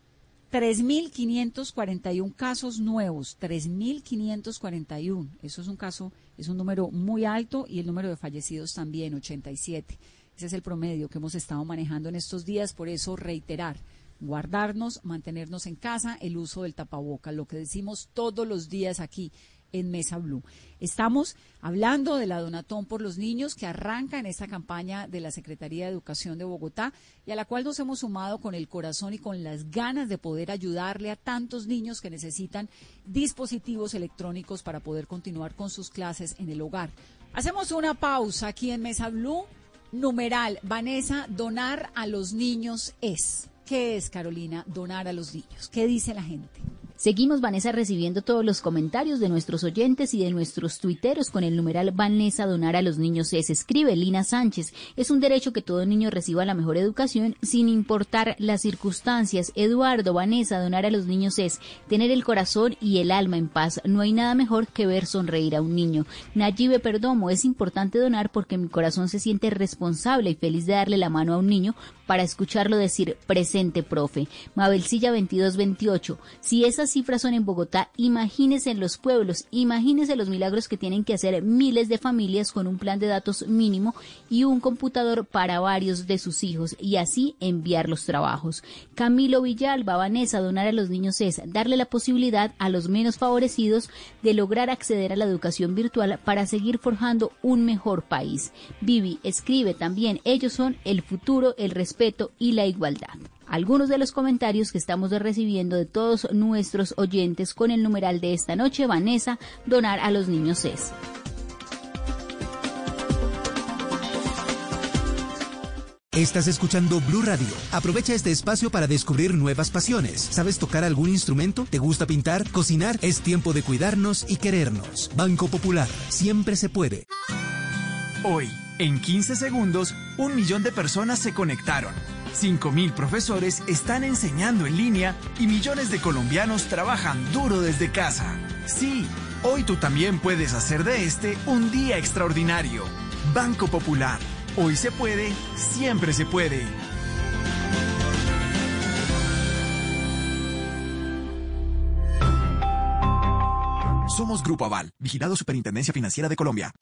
3.541 casos nuevos, 3.541. Eso es un caso, es un número muy alto y el número de fallecidos también, 87. Ese es el promedio que hemos estado manejando en estos días, por eso reiterar, guardarnos, mantenernos en casa, el uso del tapaboca, lo que decimos todos los días aquí en Mesa Blue. Estamos hablando de la Donatón por los Niños que arranca en esta campaña de la Secretaría de Educación de Bogotá y a la cual nos hemos sumado con el corazón y con las ganas de poder ayudarle a tantos niños que necesitan dispositivos electrónicos para poder continuar con sus clases en el hogar. Hacemos una pausa aquí en Mesa Blue. Numeral, Vanessa, donar a los niños es. ¿Qué es, Carolina, donar a los niños? ¿Qué dice la gente? Seguimos, Vanessa, recibiendo todos los comentarios de nuestros oyentes y de nuestros tuiteros con el numeral Vanessa Donar a los Niños es. Escribe Lina Sánchez. Es un derecho que todo niño reciba la mejor educación sin importar las circunstancias. Eduardo, Vanessa, Donar a los Niños es tener el corazón y el alma en paz. No hay nada mejor que ver sonreír a un niño. Nayibe Perdomo, es importante donar porque mi corazón se siente responsable y feliz de darle la mano a un niño para escucharlo decir presente, profe. Mabelcilla 2228. Si cifras son en Bogotá, imagínese en los pueblos, imagínese los milagros que tienen que hacer miles de familias con un plan de datos mínimo y un computador para varios de sus hijos y así enviar los trabajos. Camilo Villalba, Vanessa, donar a los niños es darle la posibilidad a los menos favorecidos de lograr acceder a la educación virtual para seguir forjando un mejor país. Vivi escribe también, ellos son el futuro, el respeto y la igualdad algunos de los comentarios que estamos recibiendo de todos nuestros oyentes con el numeral de esta noche, Vanessa, donar a los niños es. Estás escuchando Blue Radio. Aprovecha este espacio para descubrir nuevas pasiones. ¿Sabes tocar algún instrumento? ¿Te gusta pintar? ¿Cocinar? Es tiempo de cuidarnos y querernos. Banco Popular. Siempre se puede. Hoy, en 15 segundos, un millón de personas se conectaron. 5.000 profesores están enseñando en línea y millones de colombianos trabajan duro desde casa. Sí, hoy tú también puedes hacer de este un día extraordinario. Banco Popular. Hoy se puede, siempre se puede. Somos Grupo Aval, vigilado Superintendencia Financiera de Colombia.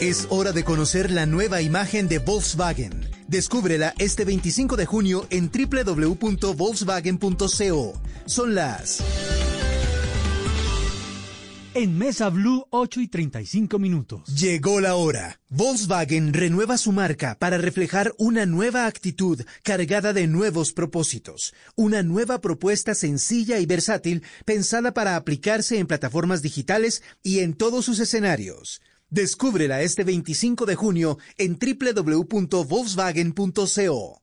Es hora de conocer la nueva imagen de Volkswagen. Descúbrela este 25 de junio en www.volkswagen.co. Son las en Mesa Blue 8 y 35 minutos. Llegó la hora. Volkswagen renueva su marca para reflejar una nueva actitud cargada de nuevos propósitos. Una nueva propuesta sencilla y versátil pensada para aplicarse en plataformas digitales y en todos sus escenarios. Descúbrela este 25 de junio en www.volkswagen.co.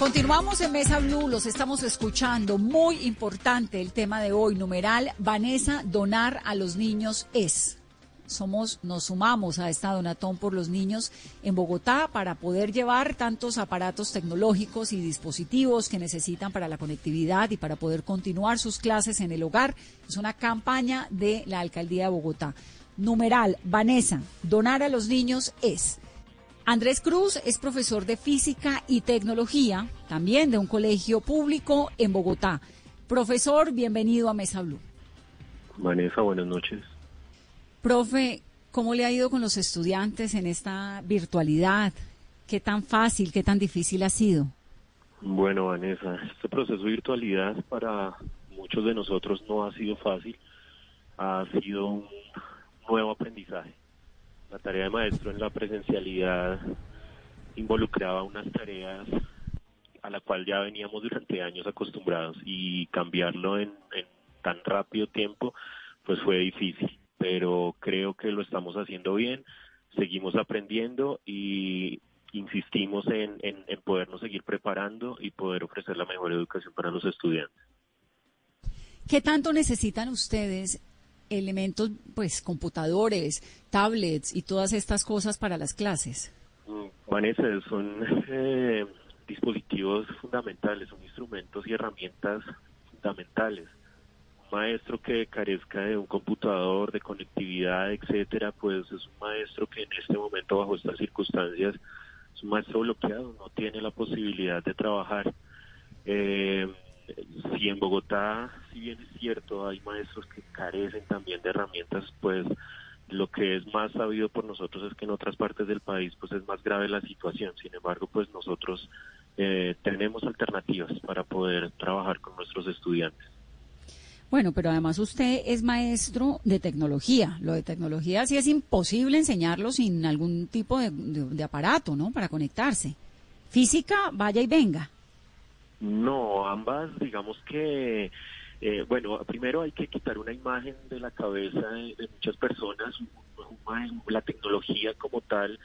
Continuamos en Mesa Blue, los estamos escuchando. Muy importante el tema de hoy, numeral Vanessa, donar a los niños es. Somos, nos sumamos a esta donatón por los niños en Bogotá para poder llevar tantos aparatos tecnológicos y dispositivos que necesitan para la conectividad y para poder continuar sus clases en el hogar. Es una campaña de la Alcaldía de Bogotá. Numeral, Vanessa, donar a los niños es. Andrés Cruz es profesor de física y tecnología, también de un colegio público en Bogotá. Profesor, bienvenido a Mesa Blue. Vanessa, buenas noches. Profe, ¿cómo le ha ido con los estudiantes en esta virtualidad? ¿Qué tan fácil, qué tan difícil ha sido? Bueno, Vanessa, este proceso de virtualidad para muchos de nosotros no ha sido fácil, ha sido un nuevo aprendizaje la tarea de maestro en la presencialidad involucraba unas tareas a la cual ya veníamos durante años acostumbrados y cambiarlo en, tan rápido tiempo pues fue difícil, pero creo que lo estamos haciendo bien, seguimos aprendiendo y insistimos en, en, en podernos seguir preparando y poder ofrecer la mejor educación para los estudiantes. ¿Qué tanto necesitan ustedes elementos, pues computadores, tablets y todas estas cosas para las clases? Mm, Vanessa, son eh, dispositivos fundamentales, son instrumentos y herramientas fundamentales. Un maestro que carezca de un computador, de conectividad, etcétera, pues es un maestro que en este momento, bajo estas circunstancias, es un maestro bloqueado, no tiene la posibilidad de trabajar. Eh, si en Bogotá, si bien es cierto, hay maestros que carecen también de herramientas, pues lo que es más sabido por nosotros es que en otras partes del país pues es más grave la situación. Sin embargo, pues nosotros eh, tenemos alternativas para poder trabajar con nuestros estudiantes. Bueno, pero además usted es maestro de tecnología. Lo de tecnología sí es imposible enseñarlo sin algún tipo de, de aparato, ¿no? Para conectarse. Física, vaya y venga. No, ambas, digamos que eh, bueno, primero hay que quitar una imagen de la cabeza de, muchas personas. La tecnología como tal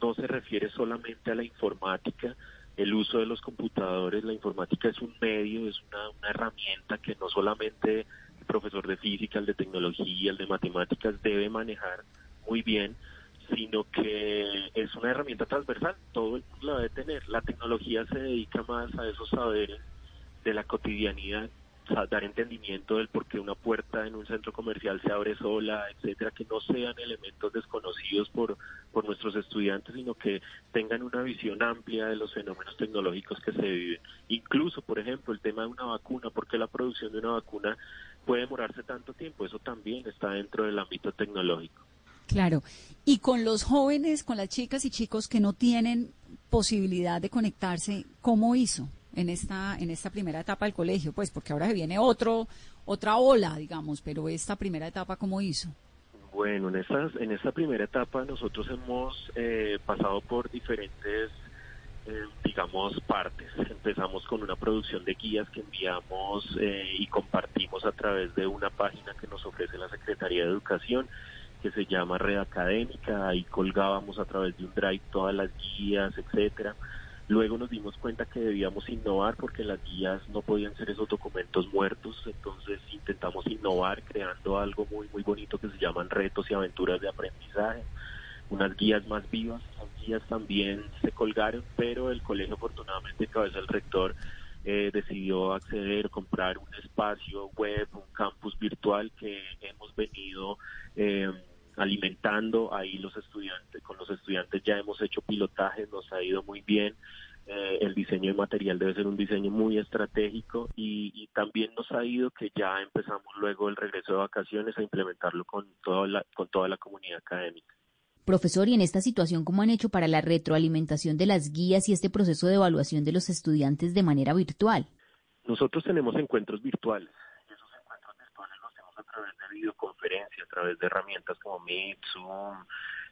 no se refiere solamente a la informática, el uso de los computadores, la informática es un medio, es una, una, herramienta que no solamente el profesor de física, el de tecnología, el de matemáticas debe manejar muy bien, sino que es una herramienta transversal, todo el mundo la debe tener. La tecnología se dedica más a esos saberes de la cotidianidad dar entendimiento del por qué una puerta en un centro comercial se abre sola, etcétera, que no sean elementos desconocidos por, por nuestros estudiantes, sino que tengan una visión amplia de los fenómenos tecnológicos que se viven. Incluso, por ejemplo, el tema de una vacuna, por qué la producción de una vacuna puede demorarse tanto tiempo, eso también está dentro del ámbito tecnológico. Claro. Y con los jóvenes, con las chicas y chicos que no tienen posibilidad de conectarse, ¿cómo hizo? en esta, en esta primera etapa del colegio, pues porque ahora se viene otro, otra ola, digamos, pero esta primera etapa, ¿cómo hizo? Bueno, en, estas, en esta primera etapa nosotros hemos eh, pasado por diferentes, eh, digamos, partes. Empezamos con una producción de guías que enviamos eh, y compartimos a través de una página que nos ofrece la Secretaría de Educación que se llama Red Académica, ahí colgábamos a través de un drive todas las guías, etcétera. Luego nos dimos cuenta que debíamos innovar porque las guías no podían ser esos documentos muertos, entonces intentamos innovar creando algo muy muy bonito que se llaman retos y aventuras de aprendizaje, unas guías más vivas, esas guías también se colgaron, pero el colegio afortunadamente cabeza el rector eh, decidió acceder, comprar un espacio web, un campus virtual que hemos venido eh, alimentando ahí los estudiantes, con los estudiantes ya hemos hecho pilotajes, nos ha ido muy bien. Eh, el diseño de material debe ser un diseño muy estratégico y, también nos ha ido que ya empezamos luego el regreso de vacaciones a implementarlo con toda la, con toda la comunidad académica. Profesor, y en esta situación, ¿cómo han hecho para la retroalimentación de las guías y este proceso de evaluación de los estudiantes de manera virtual? Nosotros tenemos encuentros virtuales videoconferencia, a través de herramientas como Meet, Zoom,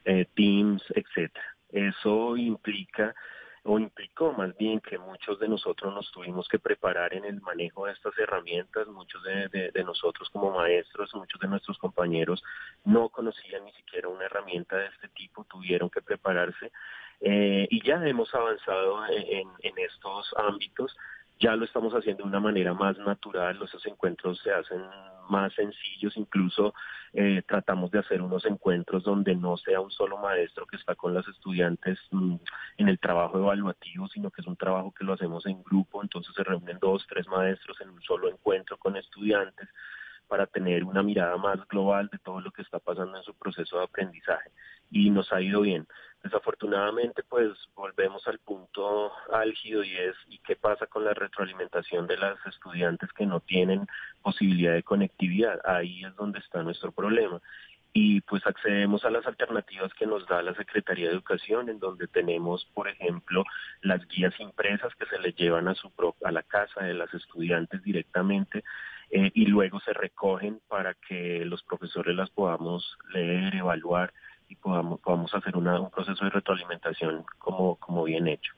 eh, Teams, etcétera. Eso implica o implicó más bien que muchos de nosotros nos tuvimos que preparar en el manejo de estas herramientas, muchos de, nosotros como maestros, muchos de nuestros compañeros no conocían ni siquiera una herramienta de este tipo, tuvieron que prepararse eh, y ya hemos avanzado en, en estos ámbitos ya lo estamos haciendo de una manera más natural, esos encuentros se hacen más sencillos, incluso eh, tratamos de hacer unos encuentros donde no sea un solo maestro que está con los estudiantes mm, en el trabajo evaluativo, sino que es un trabajo que lo hacemos en grupo, entonces se reúnen dos, tres maestros en un solo encuentro con estudiantes para tener una mirada más global de todo lo que está pasando en su proceso de aprendizaje y nos ha ido bien. Desafortunadamente, pues volvemos al punto álgido y es ¿y qué pasa con la retroalimentación de las estudiantes que no tienen posibilidad de conectividad? Ahí es donde está nuestro problema y pues accedemos a las alternativas que nos da la Secretaría de Educación, en donde tenemos, por ejemplo, las guías impresas que se les llevan a su a la casa de las estudiantes directamente eh, y luego se recogen para que los profesores las podamos leer, evaluar y podamos, podamos hacer un proceso de retroalimentación como, como bien hecho.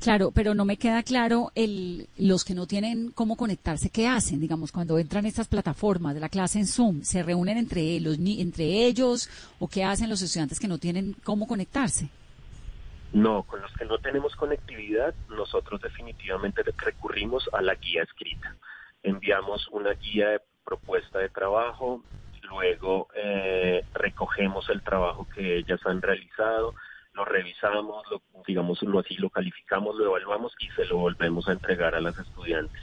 Claro, pero no me queda claro el, los que no tienen cómo conectarse, ¿qué hacen? Digamos, cuando entran estas plataformas de la clase en Zoom, ¿se reúnen entre, los, entre ellos o qué hacen los estudiantes que no tienen cómo conectarse? No, con los que no tenemos conectividad, nosotros definitivamente recurrimos a la guía escrita. Enviamos una guía de propuesta de trabajo, luego eh, recogemos el trabajo que ellas han realizado, lo revisamos, lo, digámoslo así, lo calificamos, lo evaluamos y se lo volvemos a entregar a las estudiantes.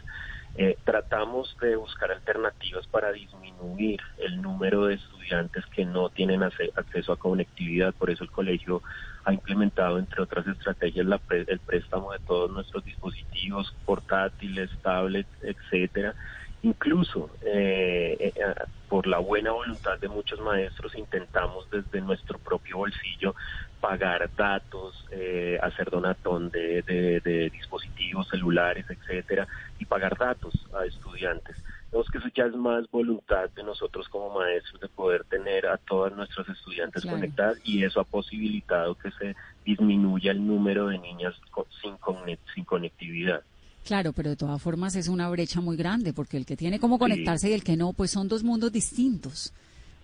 Eh, tratamos de buscar alternativas para disminuir el número de estudiantes que no tienen acceso a conectividad, por eso el colegio ha implementado, entre otras estrategias, el préstamo de todos nuestros dispositivos portátiles, tablets, etcétera, Incluso eh, eh, eh, por la buena voluntad de muchos maestros intentamos desde nuestro propio bolsillo pagar datos, hacer donatón de, dispositivos celulares, etcétera, y pagar datos a estudiantes. Vemos que eso ya es más voluntad de nosotros como maestros de poder tener a todas nuestras estudiantes conectadas y eso ha posibilitado que se disminuya el número de niñas sin, sin conectividad. Claro, pero de todas formas es una brecha muy grande porque el que tiene cómo conectarse y el que no, pues son dos mundos distintos.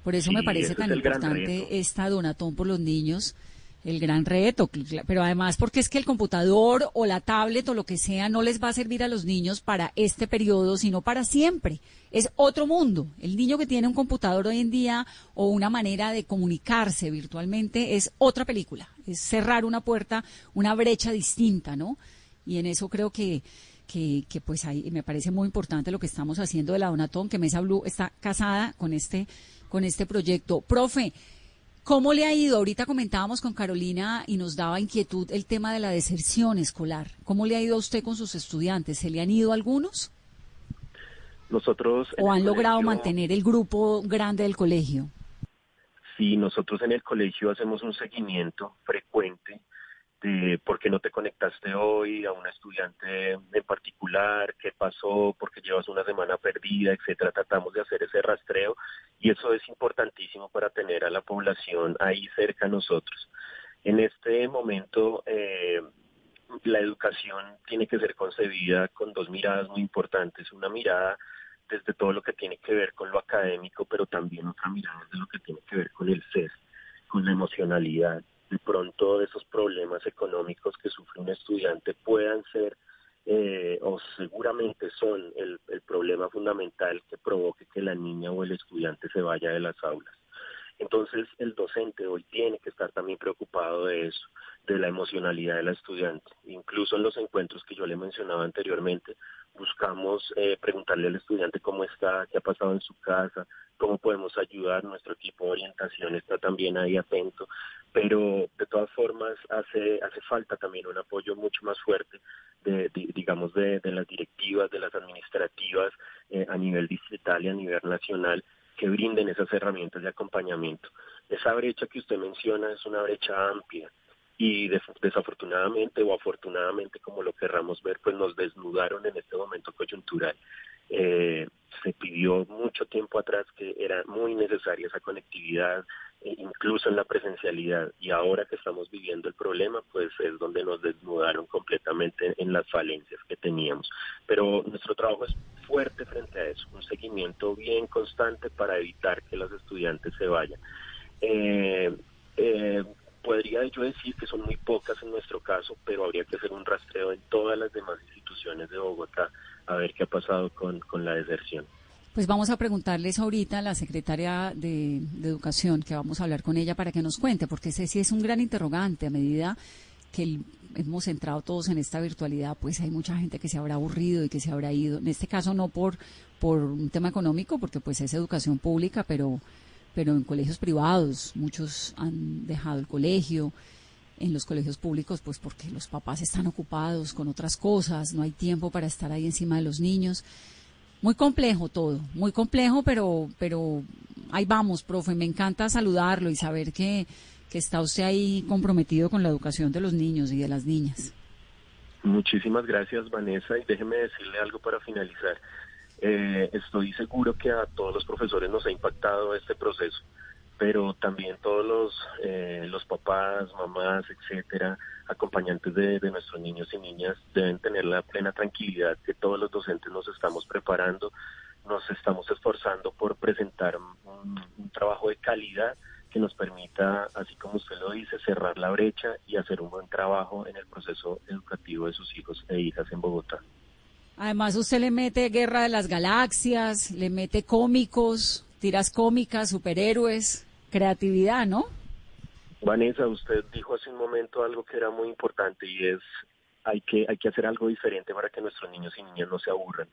Por eso me parece tan importante esta donatón por los niños el gran reto, pero además porque es que el computador o la tablet o lo que sea no les va a servir a los niños para este periodo, sino para siempre. Es otro mundo. El niño que tiene un computador hoy en día o una manera de comunicarse virtualmente es otra película. Es cerrar una puerta, una brecha distinta, ¿no? Y en eso creo que, que, que pues ahí me parece muy importante lo que estamos haciendo de la Donatón, que Mesa Blue está casada con este, con este proyecto. Profe, ¿Cómo le ha ido? Ahorita comentábamos con Carolina y nos daba inquietud el tema de la deserción escolar. ¿Cómo le ha ido a usted con sus estudiantes? ¿Se le han ido algunos? Nosotros. ¿O han logrado mantener el grupo grande del colegio? Sí, nosotros en el colegio hacemos un seguimiento frecuente de por qué no te conectaste hoy a un estudiante en particular, qué pasó, porque llevas una semana perdida, etcétera. Tratamos de hacer ese rastreo y eso es importantísimo para tener a la población ahí cerca a nosotros. En este momento, eh, la educación tiene que ser concebida con dos miradas muy importantes. Una mirada desde todo lo que tiene que ver con lo académico, pero también otra mirada desde lo que tiene que ver con el ser, con la emocionalidad de pronto esos problemas económicos que sufre un estudiante puedan ser eh, o seguramente son el, el problema fundamental que provoque que la niña o el estudiante se vaya de las aulas. Entonces el docente hoy tiene que estar también preocupado de eso, de la emocionalidad de la estudiante. Incluso en los encuentros que yo le mencionaba anteriormente, buscamos eh, preguntarle al estudiante cómo está, qué ha pasado en su casa, cómo podemos ayudar. Nuestro equipo de orientación está también ahí atento, pero de todas formas hace hace falta también un apoyo mucho más fuerte de, digamos de, las directivas, de las administrativas eh, a nivel distrital y a nivel nacional que brinden esas herramientas de acompañamiento. Esa brecha que usted menciona es una brecha amplia y desafortunadamente o afortunadamente, como lo querramos ver, pues nos desnudaron en este momento coyuntural. Eh, se pidió mucho tiempo atrás que era muy necesaria esa conectividad, incluso en la presencialidad, y ahora que estamos viviendo el problema, pues es donde nos desnudaron completamente en las falencias que teníamos. Pero nuestro trabajo es fuerte frente a eso, un seguimiento bien constante para evitar que los estudiantes se vayan. Eh, eh, podría yo decir que son muy pocas en nuestro caso, pero habría que hacer un rastreo en todas las demás instituciones de Bogotá a ver qué ha pasado con, la deserción. Pues vamos a preguntarles ahorita a la secretaria de, Educación, que vamos a hablar con ella para que nos cuente, porque ese sí es un gran interrogante a medida que hemos entrado todos en esta virtualidad, pues hay mucha gente que se habrá aburrido y que se habrá ido. En este caso no por, por un tema económico, porque pues es educación pública, pero pero en colegios privados muchos han dejado el colegio, en los colegios públicos pues porque los papás están ocupados con otras cosas, no hay tiempo para estar ahí encima de los niños. Muy complejo todo, muy complejo, pero pero ahí vamos, profe, me encanta saludarlo y saber que, que está usted ahí comprometido con la educación de los niños y de las niñas. Muchísimas gracias, Vanessa, y déjeme decirle algo para finalizar. Eh, estoy seguro que a todos los profesores nos ha impactado este proceso, pero también todos los, eh, los papás, mamás, etcétera, acompañantes de, nuestros niños y niñas deben tener la plena tranquilidad que todos los docentes nos estamos preparando, nos estamos esforzando por presentar un, un trabajo de calidad que nos permita, así como usted lo dice, cerrar la brecha y hacer un buen trabajo en el proceso educativo de sus hijos e hijas en Bogotá. Además, usted le mete Guerra de las Galaxias, le mete cómicos, tiras cómicas, superhéroes, creatividad, ¿no? Vanessa, usted dijo hace un momento algo que era muy importante y es hay que hay que hacer algo diferente para que nuestros niños y niñas no se aburran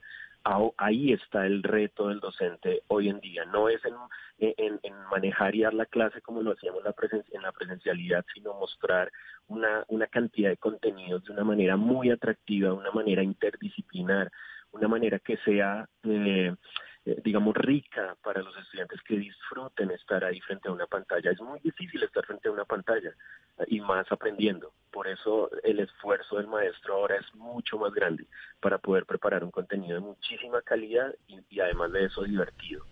ahí está el reto del docente hoy en día. No es en, manejar y dar la clase como lo hacíamos la en la presencialidad, sino mostrar una, una cantidad de contenidos de una manera muy atractiva, una manera interdisciplinar, una manera que sea... Eh, digamos, rica para los estudiantes que disfruten estar ahí frente a una pantalla. Es muy difícil estar frente a una pantalla y más aprendiendo por eso el esfuerzo del maestro ahora es mucho más grande para poder preparar un contenido de muchísima calidad y, además de eso divertido.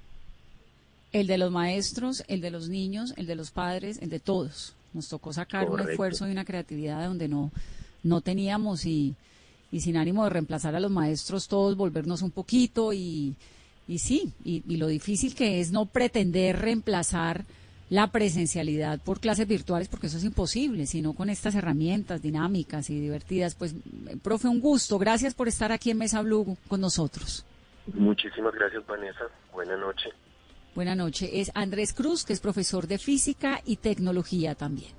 El de los maestros, el de los niños, el de los padres, el de todos. Nos tocó sacar un esfuerzo y una creatividad de donde no, no teníamos y, y sin ánimo de reemplazar a los maestros, todos volvernos un poquito y, y sí, y, y lo difícil que es no pretender reemplazar la presencialidad por clases virtuales, porque eso es imposible, sino con estas herramientas dinámicas y divertidas. Pues, profe, un gusto. Gracias por estar aquí en Mesa Blue con nosotros. Muchísimas gracias, Vanessa. Buenas noches. Buenas noches. Es Andrés Cruz, que es profesor de física y tecnología también.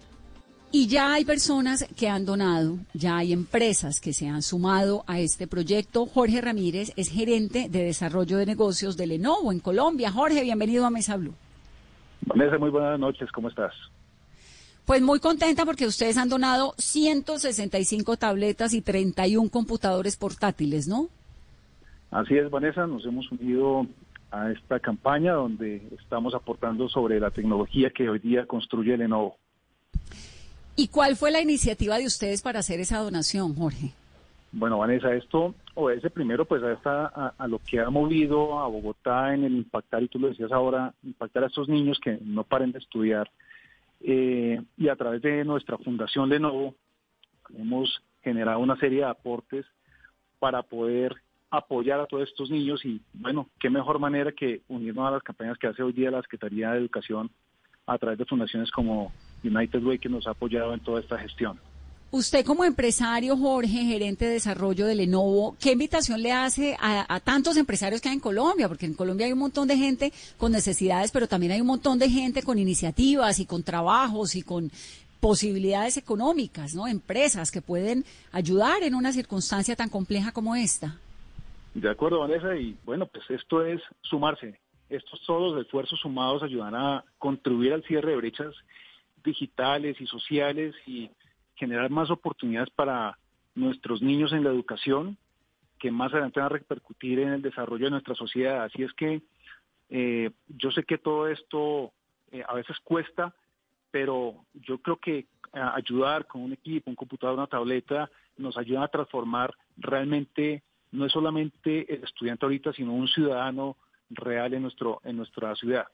Y ya hay personas que han donado, ya hay empresas que se han sumado a este proyecto. Jorge Ramírez es gerente de desarrollo de negocios de Lenovo en Colombia. Jorge, bienvenido a Mesa Blue. Vanessa, muy buenas noches, ¿cómo estás? Pues muy contenta porque ustedes han donado 165 tabletas y 31 computadores portátiles, ¿no? Así es, Vanessa, nos hemos unido a esta campaña donde estamos aportando sobre la tecnología que hoy día construye Lenovo. ¿Y cuál fue la iniciativa de ustedes para hacer esa donación, Jorge? Bueno, Vanessa, esto obedece primero pues a, a, lo que ha movido a Bogotá en el impactar, y tú lo decías ahora, impactar a estos niños que no paren de estudiar. Eh, y a través de nuestra fundación Lenovo hemos generado una serie de aportes para poder apoyar a todos estos niños y bueno, qué mejor manera que unirnos a las campañas que hace hoy día la Secretaría de Educación a través de fundaciones como United Way que nos ha apoyado en toda esta gestión. Usted como empresario, Jorge, gerente de desarrollo de Lenovo, ¿qué invitación le hace a, tantos empresarios que hay en Colombia? Porque en Colombia hay un montón de gente con necesidades, pero también hay un montón de gente con iniciativas y con trabajos y con posibilidades económicas, ¿no? Empresas que pueden ayudar en una circunstancia tan compleja como esta. De acuerdo, Vanessa, y bueno, pues esto es sumarse. Estos todos los esfuerzos sumados ayudan a contribuir al cierre de brechas digitales y sociales y generar más oportunidades para nuestros niños en la educación que más adelante van a repercutir en el desarrollo de nuestra sociedad. Así es que eh, yo sé que todo esto eh, a veces cuesta, pero yo creo que eh, ayudar con un equipo, un computador, una tableta, nos ayuda a transformar realmente, no es solamente el estudiante ahorita, sino un ciudadano real en, nuestro, en nuestra ciudad.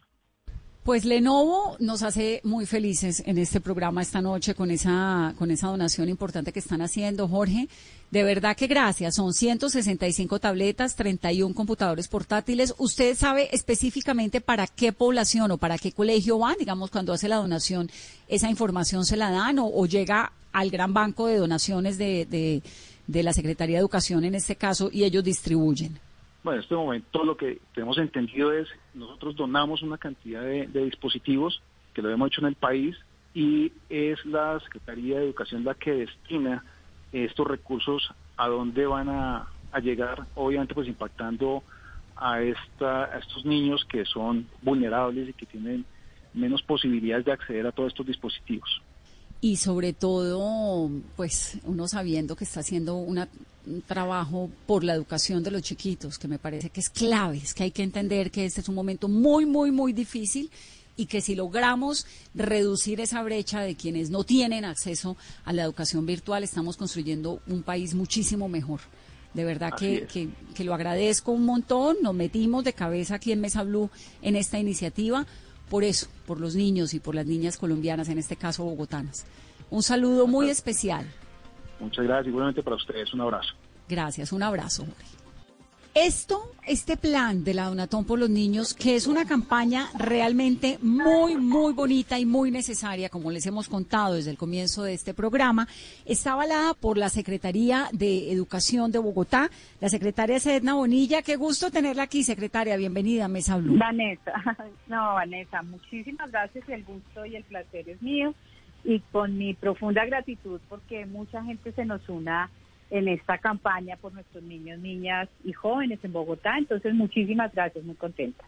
Pues Lenovo nos hace muy felices en este programa esta noche con esa, con esa donación importante que están haciendo, Jorge. De verdad que gracias. Son 165 tabletas, 31 computadores portátiles. ¿Usted sabe específicamente para qué población o para qué colegio van? Digamos, cuando hace la donación, ¿esa información se la dan o, llega al gran banco de donaciones de, de, de la Secretaría de Educación en este caso y ellos distribuyen? Bueno, en este momento lo que tenemos entendido es, nosotros donamos una cantidad de, dispositivos que lo hemos hecho en el país y es la Secretaría de Educación la que destina estos recursos a dónde van a, llegar, obviamente pues impactando a, esta, a estos niños que son vulnerables y que tienen menos posibilidades de acceder a todos estos dispositivos y sobre todo, pues uno sabiendo que está haciendo un trabajo por la educación de los chiquitos, que me parece que es clave, es que hay que entender que este es un momento muy, muy, muy difícil y que si logramos reducir esa brecha de quienes no tienen acceso a la educación virtual, estamos construyendo un país muchísimo mejor. De verdad que, que, que, lo agradezco un montón. Nos metimos de cabeza aquí en Mesa Blue en esta iniciativa por eso, por los niños y por las niñas colombianas, en este caso bogotanas. Un saludo muy especial. Muchas gracias, igualmente para ustedes, un abrazo. Gracias, un abrazo. Esto, este plan de la Donatón por los Niños, que es una campaña realmente muy, muy bonita y muy necesaria, como les hemos contado desde el comienzo de este programa, está avalada por la Secretaría de Educación de Bogotá. La secretaria es Edna Bonilla. Qué gusto tenerla aquí, secretaria. Bienvenida Mesa Blue. Vanessa, no, Vanessa, muchísimas gracias. El gusto y el placer es mío. Y con mi profunda gratitud, porque mucha gente se nos una en esta campaña por nuestros niños, niñas y jóvenes en Bogotá. Entonces, muchísimas gracias, muy contenta.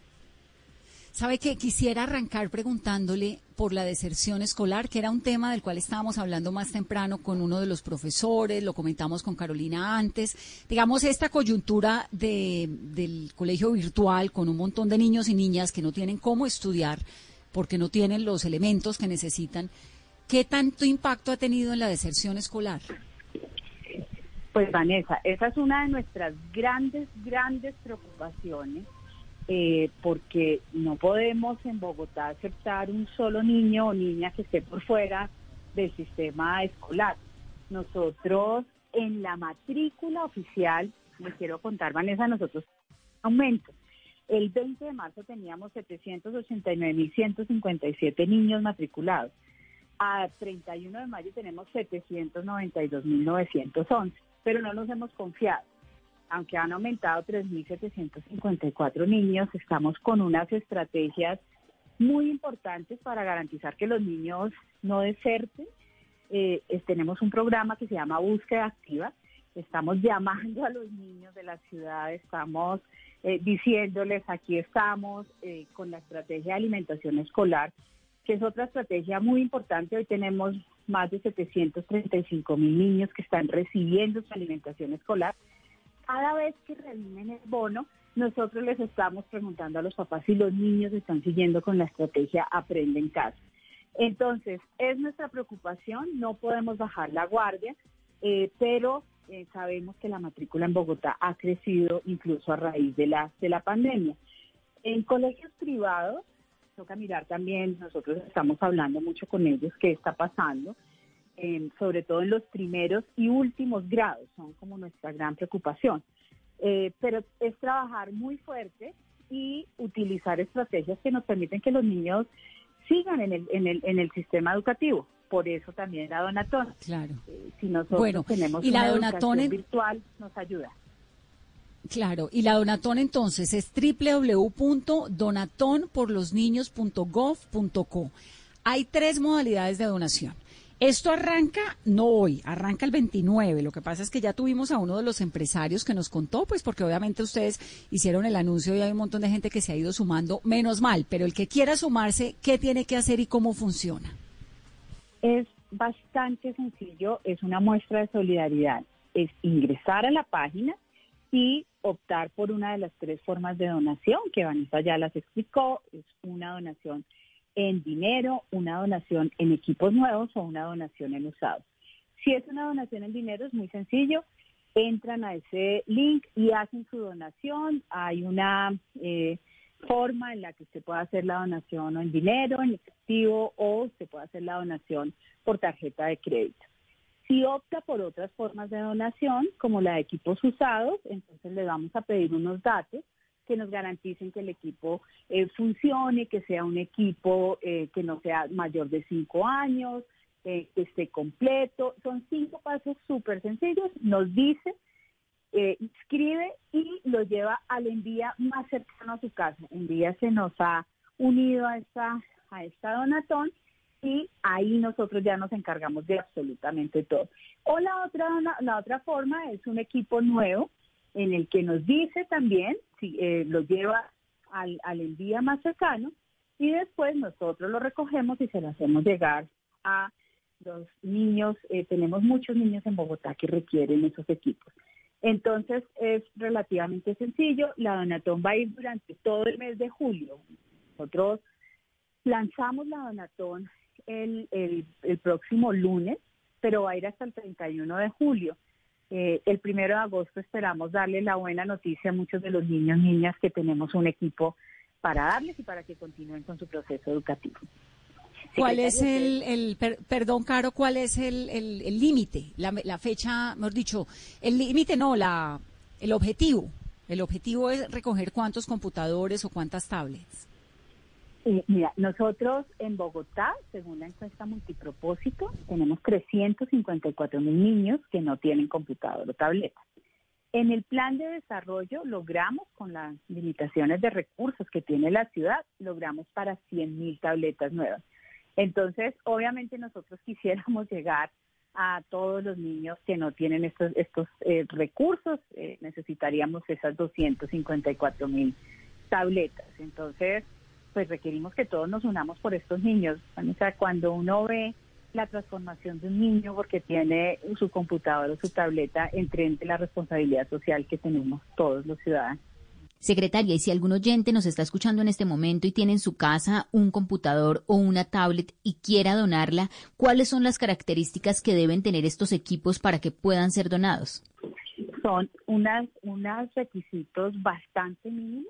Sabe que quisiera arrancar preguntándole por la deserción escolar, que era un tema del cual estábamos hablando más temprano con uno de los profesores, lo comentamos con Carolina antes. Digamos, esta coyuntura de, del colegio virtual con un montón de niños y niñas que no tienen cómo estudiar porque no tienen los elementos que necesitan ¿qué tanto impacto ha tenido en la deserción escolar? Pues Vanessa, esa es una de nuestras grandes, grandes preocupaciones, eh, porque no podemos en Bogotá aceptar un solo niño o niña que esté por fuera del sistema escolar. Nosotros en la matrícula oficial, les quiero contar, Vanessa, nosotros aumento. El 20 de marzo teníamos 789.157 niños matriculados. A 31 de mayo tenemos 792.911, pero no nos hemos confiado. Aunque han aumentado 3.754 niños, estamos con unas estrategias muy importantes para garantizar que los niños no deserten. Eh, tenemos un programa que se llama Búsqueda Activa. Estamos llamando a los niños de la ciudad, estamos eh, diciéndoles aquí estamos eh, con la estrategia de alimentación escolar, que es otra estrategia muy importante. Hoy tenemos más de 735 mil niños que están recibiendo su alimentación escolar. Cada vez que reviven el bono, nosotros les estamos preguntando a los papás si los niños están siguiendo con la estrategia Aprende en casa. Entonces, es nuestra preocupación, no podemos bajar la guardia, eh, pero eh, sabemos que la matrícula en Bogotá ha crecido incluso a raíz de la, de la pandemia. En colegios privados, toca mirar también, nosotros estamos hablando mucho con ellos, qué está pasando, sobre todo en los primeros y últimos grados, son como nuestra gran preocupación. Eh, pero es trabajar muy fuerte y utilizar estrategias que nos permiten que los niños sigan en el, en el, en el sistema educativo. Por eso también la Donatón. Claro. Eh, si nosotros tenemos y una la Donatón educación virtual, nos ayuda. Claro, y la Donatón entonces es www.donatonporlosniños.gov.co. Hay tres modalidades de donación. Esto arranca no hoy, arranca el 29. Lo que pasa es que ya tuvimos a uno de los empresarios que nos contó, pues porque obviamente ustedes hicieron el anuncio y hay un montón de gente que se ha ido sumando, menos mal, pero el que quiera sumarse, ¿qué tiene que hacer y cómo funciona? Es bastante sencillo, es una muestra de solidaridad. Es ingresar a la página y optar por una de las tres formas de donación que Vanessa ya las explicó. Es una donación en dinero, una donación en equipos nuevos o una donación en usados. Si es una donación en dinero es muy sencillo, entran a ese link y hacen su donación. Hay una eh, forma en la que se puede hacer la donación en dinero, en efectivo o se puede hacer la donación por tarjeta de crédito. Si opta por otras formas de donación, como la de equipos usados, entonces le vamos a pedir unos datos que nos garanticen que el equipo eh, funcione, que sea un equipo eh, que no sea mayor de cinco años, eh, que esté completo. Son cinco pasos súper sencillos. Nos dice, inscribe y lo lleva al envía más cercano a su casa. Envía se nos ha unido a esta, a esta donatón y ahí nosotros ya nos encargamos de absolutamente todo. O la otra, la otra forma es un equipo nuevo en el que nos dice también si eh, lo lleva al, al envía más cercano y después nosotros lo recogemos y se lo hacemos llegar a los niños. Eh, tenemos muchos niños en Bogotá que requieren esos equipos. Entonces es relativamente sencillo. La Donatón va a ir durante todo el mes de julio. Nosotros lanzamos la Donatón el, el, el próximo lunes, pero va a ir hasta el 31 de julio. Eh, el primero de agosto esperamos darle la buena noticia a muchos de los niños, niñas que tenemos un equipo para darles y para que continúen con su proceso educativo. ¿Cuál es el, el perdón, Caro, cuál es el límite, la, la, fecha, mejor dicho, el límite no, la, el objetivo? El objetivo es recoger cuántos computadores o cuántas tablets. Eh, mira, nosotros en Bogotá, según la encuesta multipropósito, tenemos 354 mil niños que no tienen computador o tableta. En el plan de desarrollo logramos, con las limitaciones de recursos que tiene la ciudad, logramos para 100 mil tabletas nuevas. Entonces, obviamente nosotros quisiéramos llegar a todos los niños que no tienen estos, estos eh, recursos, eh, necesitaríamos esas 254 mil tabletas. Entonces, pues requerimos que todos nos unamos por estos niños. O sea, cuando uno ve la transformación de un niño porque tiene su computador o su tableta, entre la responsabilidad social que tenemos todos los ciudadanos. Secretaria, y si algún oyente nos está escuchando en este momento y tiene en su casa un computador o una tablet y quiera donarla, ¿cuáles son las características que deben tener estos equipos para que puedan ser donados? Son unas, unos requisitos bastante mínimos.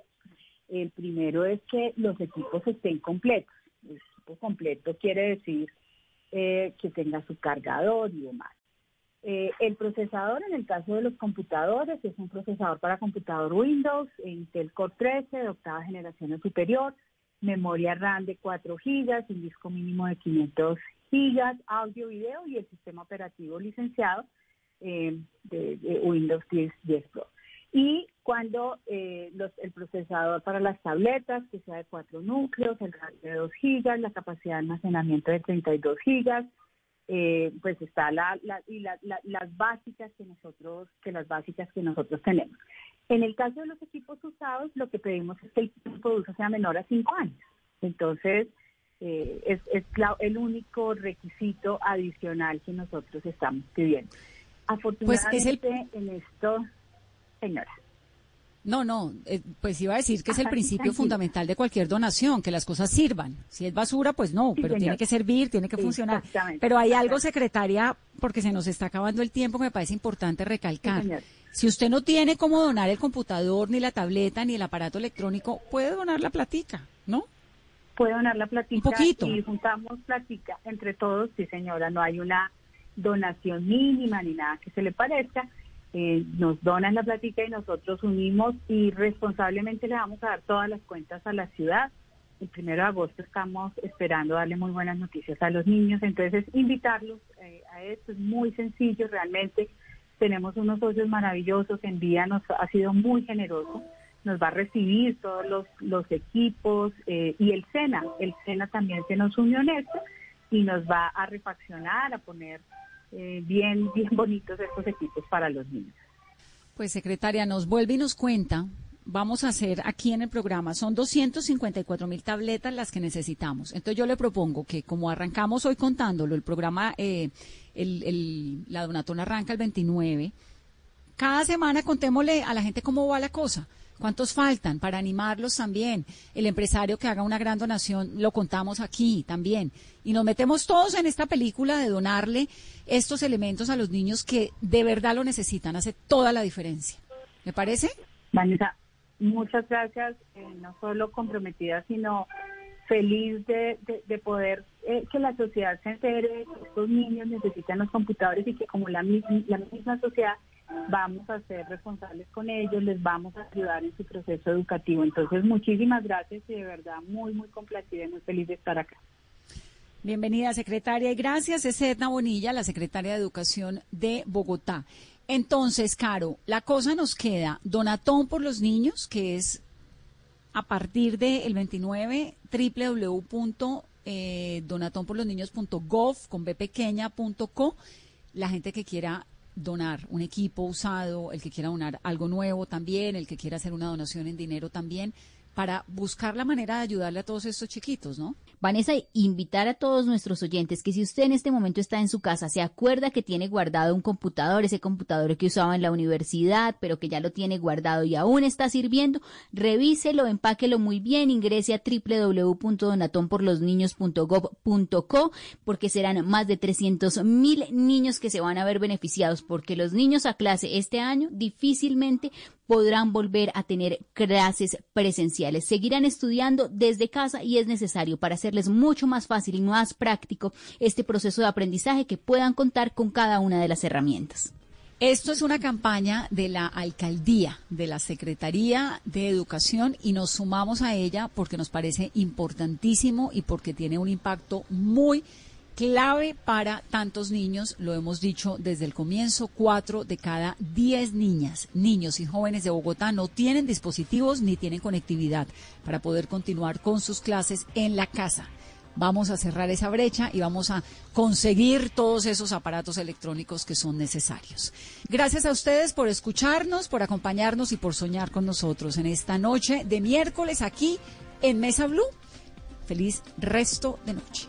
El primero es que los equipos estén completos. El equipo completo quiere decir eh, que tenga su cargador y demás. Eh, el procesador, en el caso de los computadores, es un procesador para computador Windows, Intel Core 13 de octava generación o superior, memoria RAM de 4 GB, un disco mínimo de 500 GB, audio, video y el sistema operativo licenciado eh, de, Windows 10, 10 Pro. Y cuando eh, el procesador para las tabletas, que sea de 4 núcleos, el de 2 GB, la capacidad de almacenamiento de 32 GB, eh, pues está la, y las básicas que nosotros que las básicas que nosotros tenemos. En el caso de los equipos usados, lo que pedimos es que el tiempo de uso sea menor a cinco años. Entonces, eh, es, es el único requisito adicional que nosotros estamos pidiendo. Afortunadamente, pues en esto, señora. No, no, eh, pues iba a decir que es el principio fundamental de cualquier donación, que las cosas sirvan. Si es basura, pues no, pero tiene que servir, tiene que funcionar. Pero hay algo, secretaria, porque se nos está acabando el tiempo, que me parece importante recalcar. si usted no tiene cómo donar el computador, ni la tableta, ni el aparato electrónico, puede donar la platica, ¿no? Puede donar la platica. Un poquito. Y juntamos platica entre todos, sí señora, no hay una donación mínima ni nada que se le parezca eh, nos donan la platica y nosotros unimos y responsablemente le vamos a dar todas las cuentas a la ciudad. El primero de agosto estamos esperando darle muy buenas noticias a los niños, entonces invitarlos eh, a esto es muy sencillo realmente. Tenemos unos socios maravillosos, Envía nos ha sido muy generoso, nos va a recibir todos los, los equipos eh, y el SENA, el SENA también se nos unió en esto y nos va a refaccionar, a poner eh, bien, bien bonitos estos equipos para los niños. Pues secretaria, nos vuelve y nos cuenta, vamos a hacer aquí en el programa, son 254 mil tabletas las que necesitamos. Entonces yo le propongo que como arrancamos hoy contándolo, el programa, eh, el, el, la donatón arranca el 29, cada semana contémosle a la gente cómo va la cosa. ¿Cuántos faltan para animarlos también? El empresario que haga una gran donación, lo contamos aquí también. Y nos metemos todos en esta película de donarle estos elementos a los niños que de verdad lo necesitan. Hace toda la diferencia. ¿Me parece? Vanessa, muchas gracias. Eh, no solo comprometida, sino feliz de, de, poder eh, que la sociedad se entere que estos niños necesitan los computadores y que como la, la misma sociedad vamos a ser responsables con ellos, les vamos a ayudar en su proceso educativo. Entonces, muchísimas gracias y de verdad muy, muy complacida y muy feliz de estar acá. Bienvenida, secretaria, y gracias. Es Edna Bonilla, la secretaria de Educación de Bogotá. Entonces, Caro, la cosa nos queda, Donatón por los niños, que es a partir del 29, www.donatonporlosniños.gov, con b pequeña.co, la gente que quiera donar un equipo usado, el que quiera donar algo nuevo también, el que quiera hacer una donación en dinero también, para buscar la manera de ayudarle a todos estos chiquitos, ¿no? Vanessa, invitar a todos nuestros oyentes que si usted en este momento está en su casa, se acuerda que tiene guardado un computador, ese computador que usaba en la universidad, pero que ya lo tiene guardado y aún está sirviendo, revíselo, empáquelo muy bien, ingrese a www.donatonporlosniños.gov.co porque serán más de 300 mil niños que se van a ver beneficiados porque los niños a clase este año difícilmente podrán volver a tener clases presenciales. Seguirán estudiando desde casa y es necesario para hacerles mucho más fácil y más práctico este proceso de aprendizaje que puedan contar con cada una de las herramientas. Esto es una campaña de la alcaldía, de la Secretaría de Educación y nos sumamos a ella porque nos parece importantísimo y porque tiene un impacto muy clave para tantos niños, lo hemos dicho desde el comienzo, cuatro de cada diez niñas, niños y jóvenes de Bogotá no tienen dispositivos ni tienen conectividad para poder continuar con sus clases en la casa. Vamos a cerrar esa brecha y vamos a conseguir todos esos aparatos electrónicos que son necesarios. Gracias a ustedes por escucharnos, por acompañarnos y por soñar con nosotros en esta noche de miércoles aquí en Mesa Blue. Feliz resto de noche.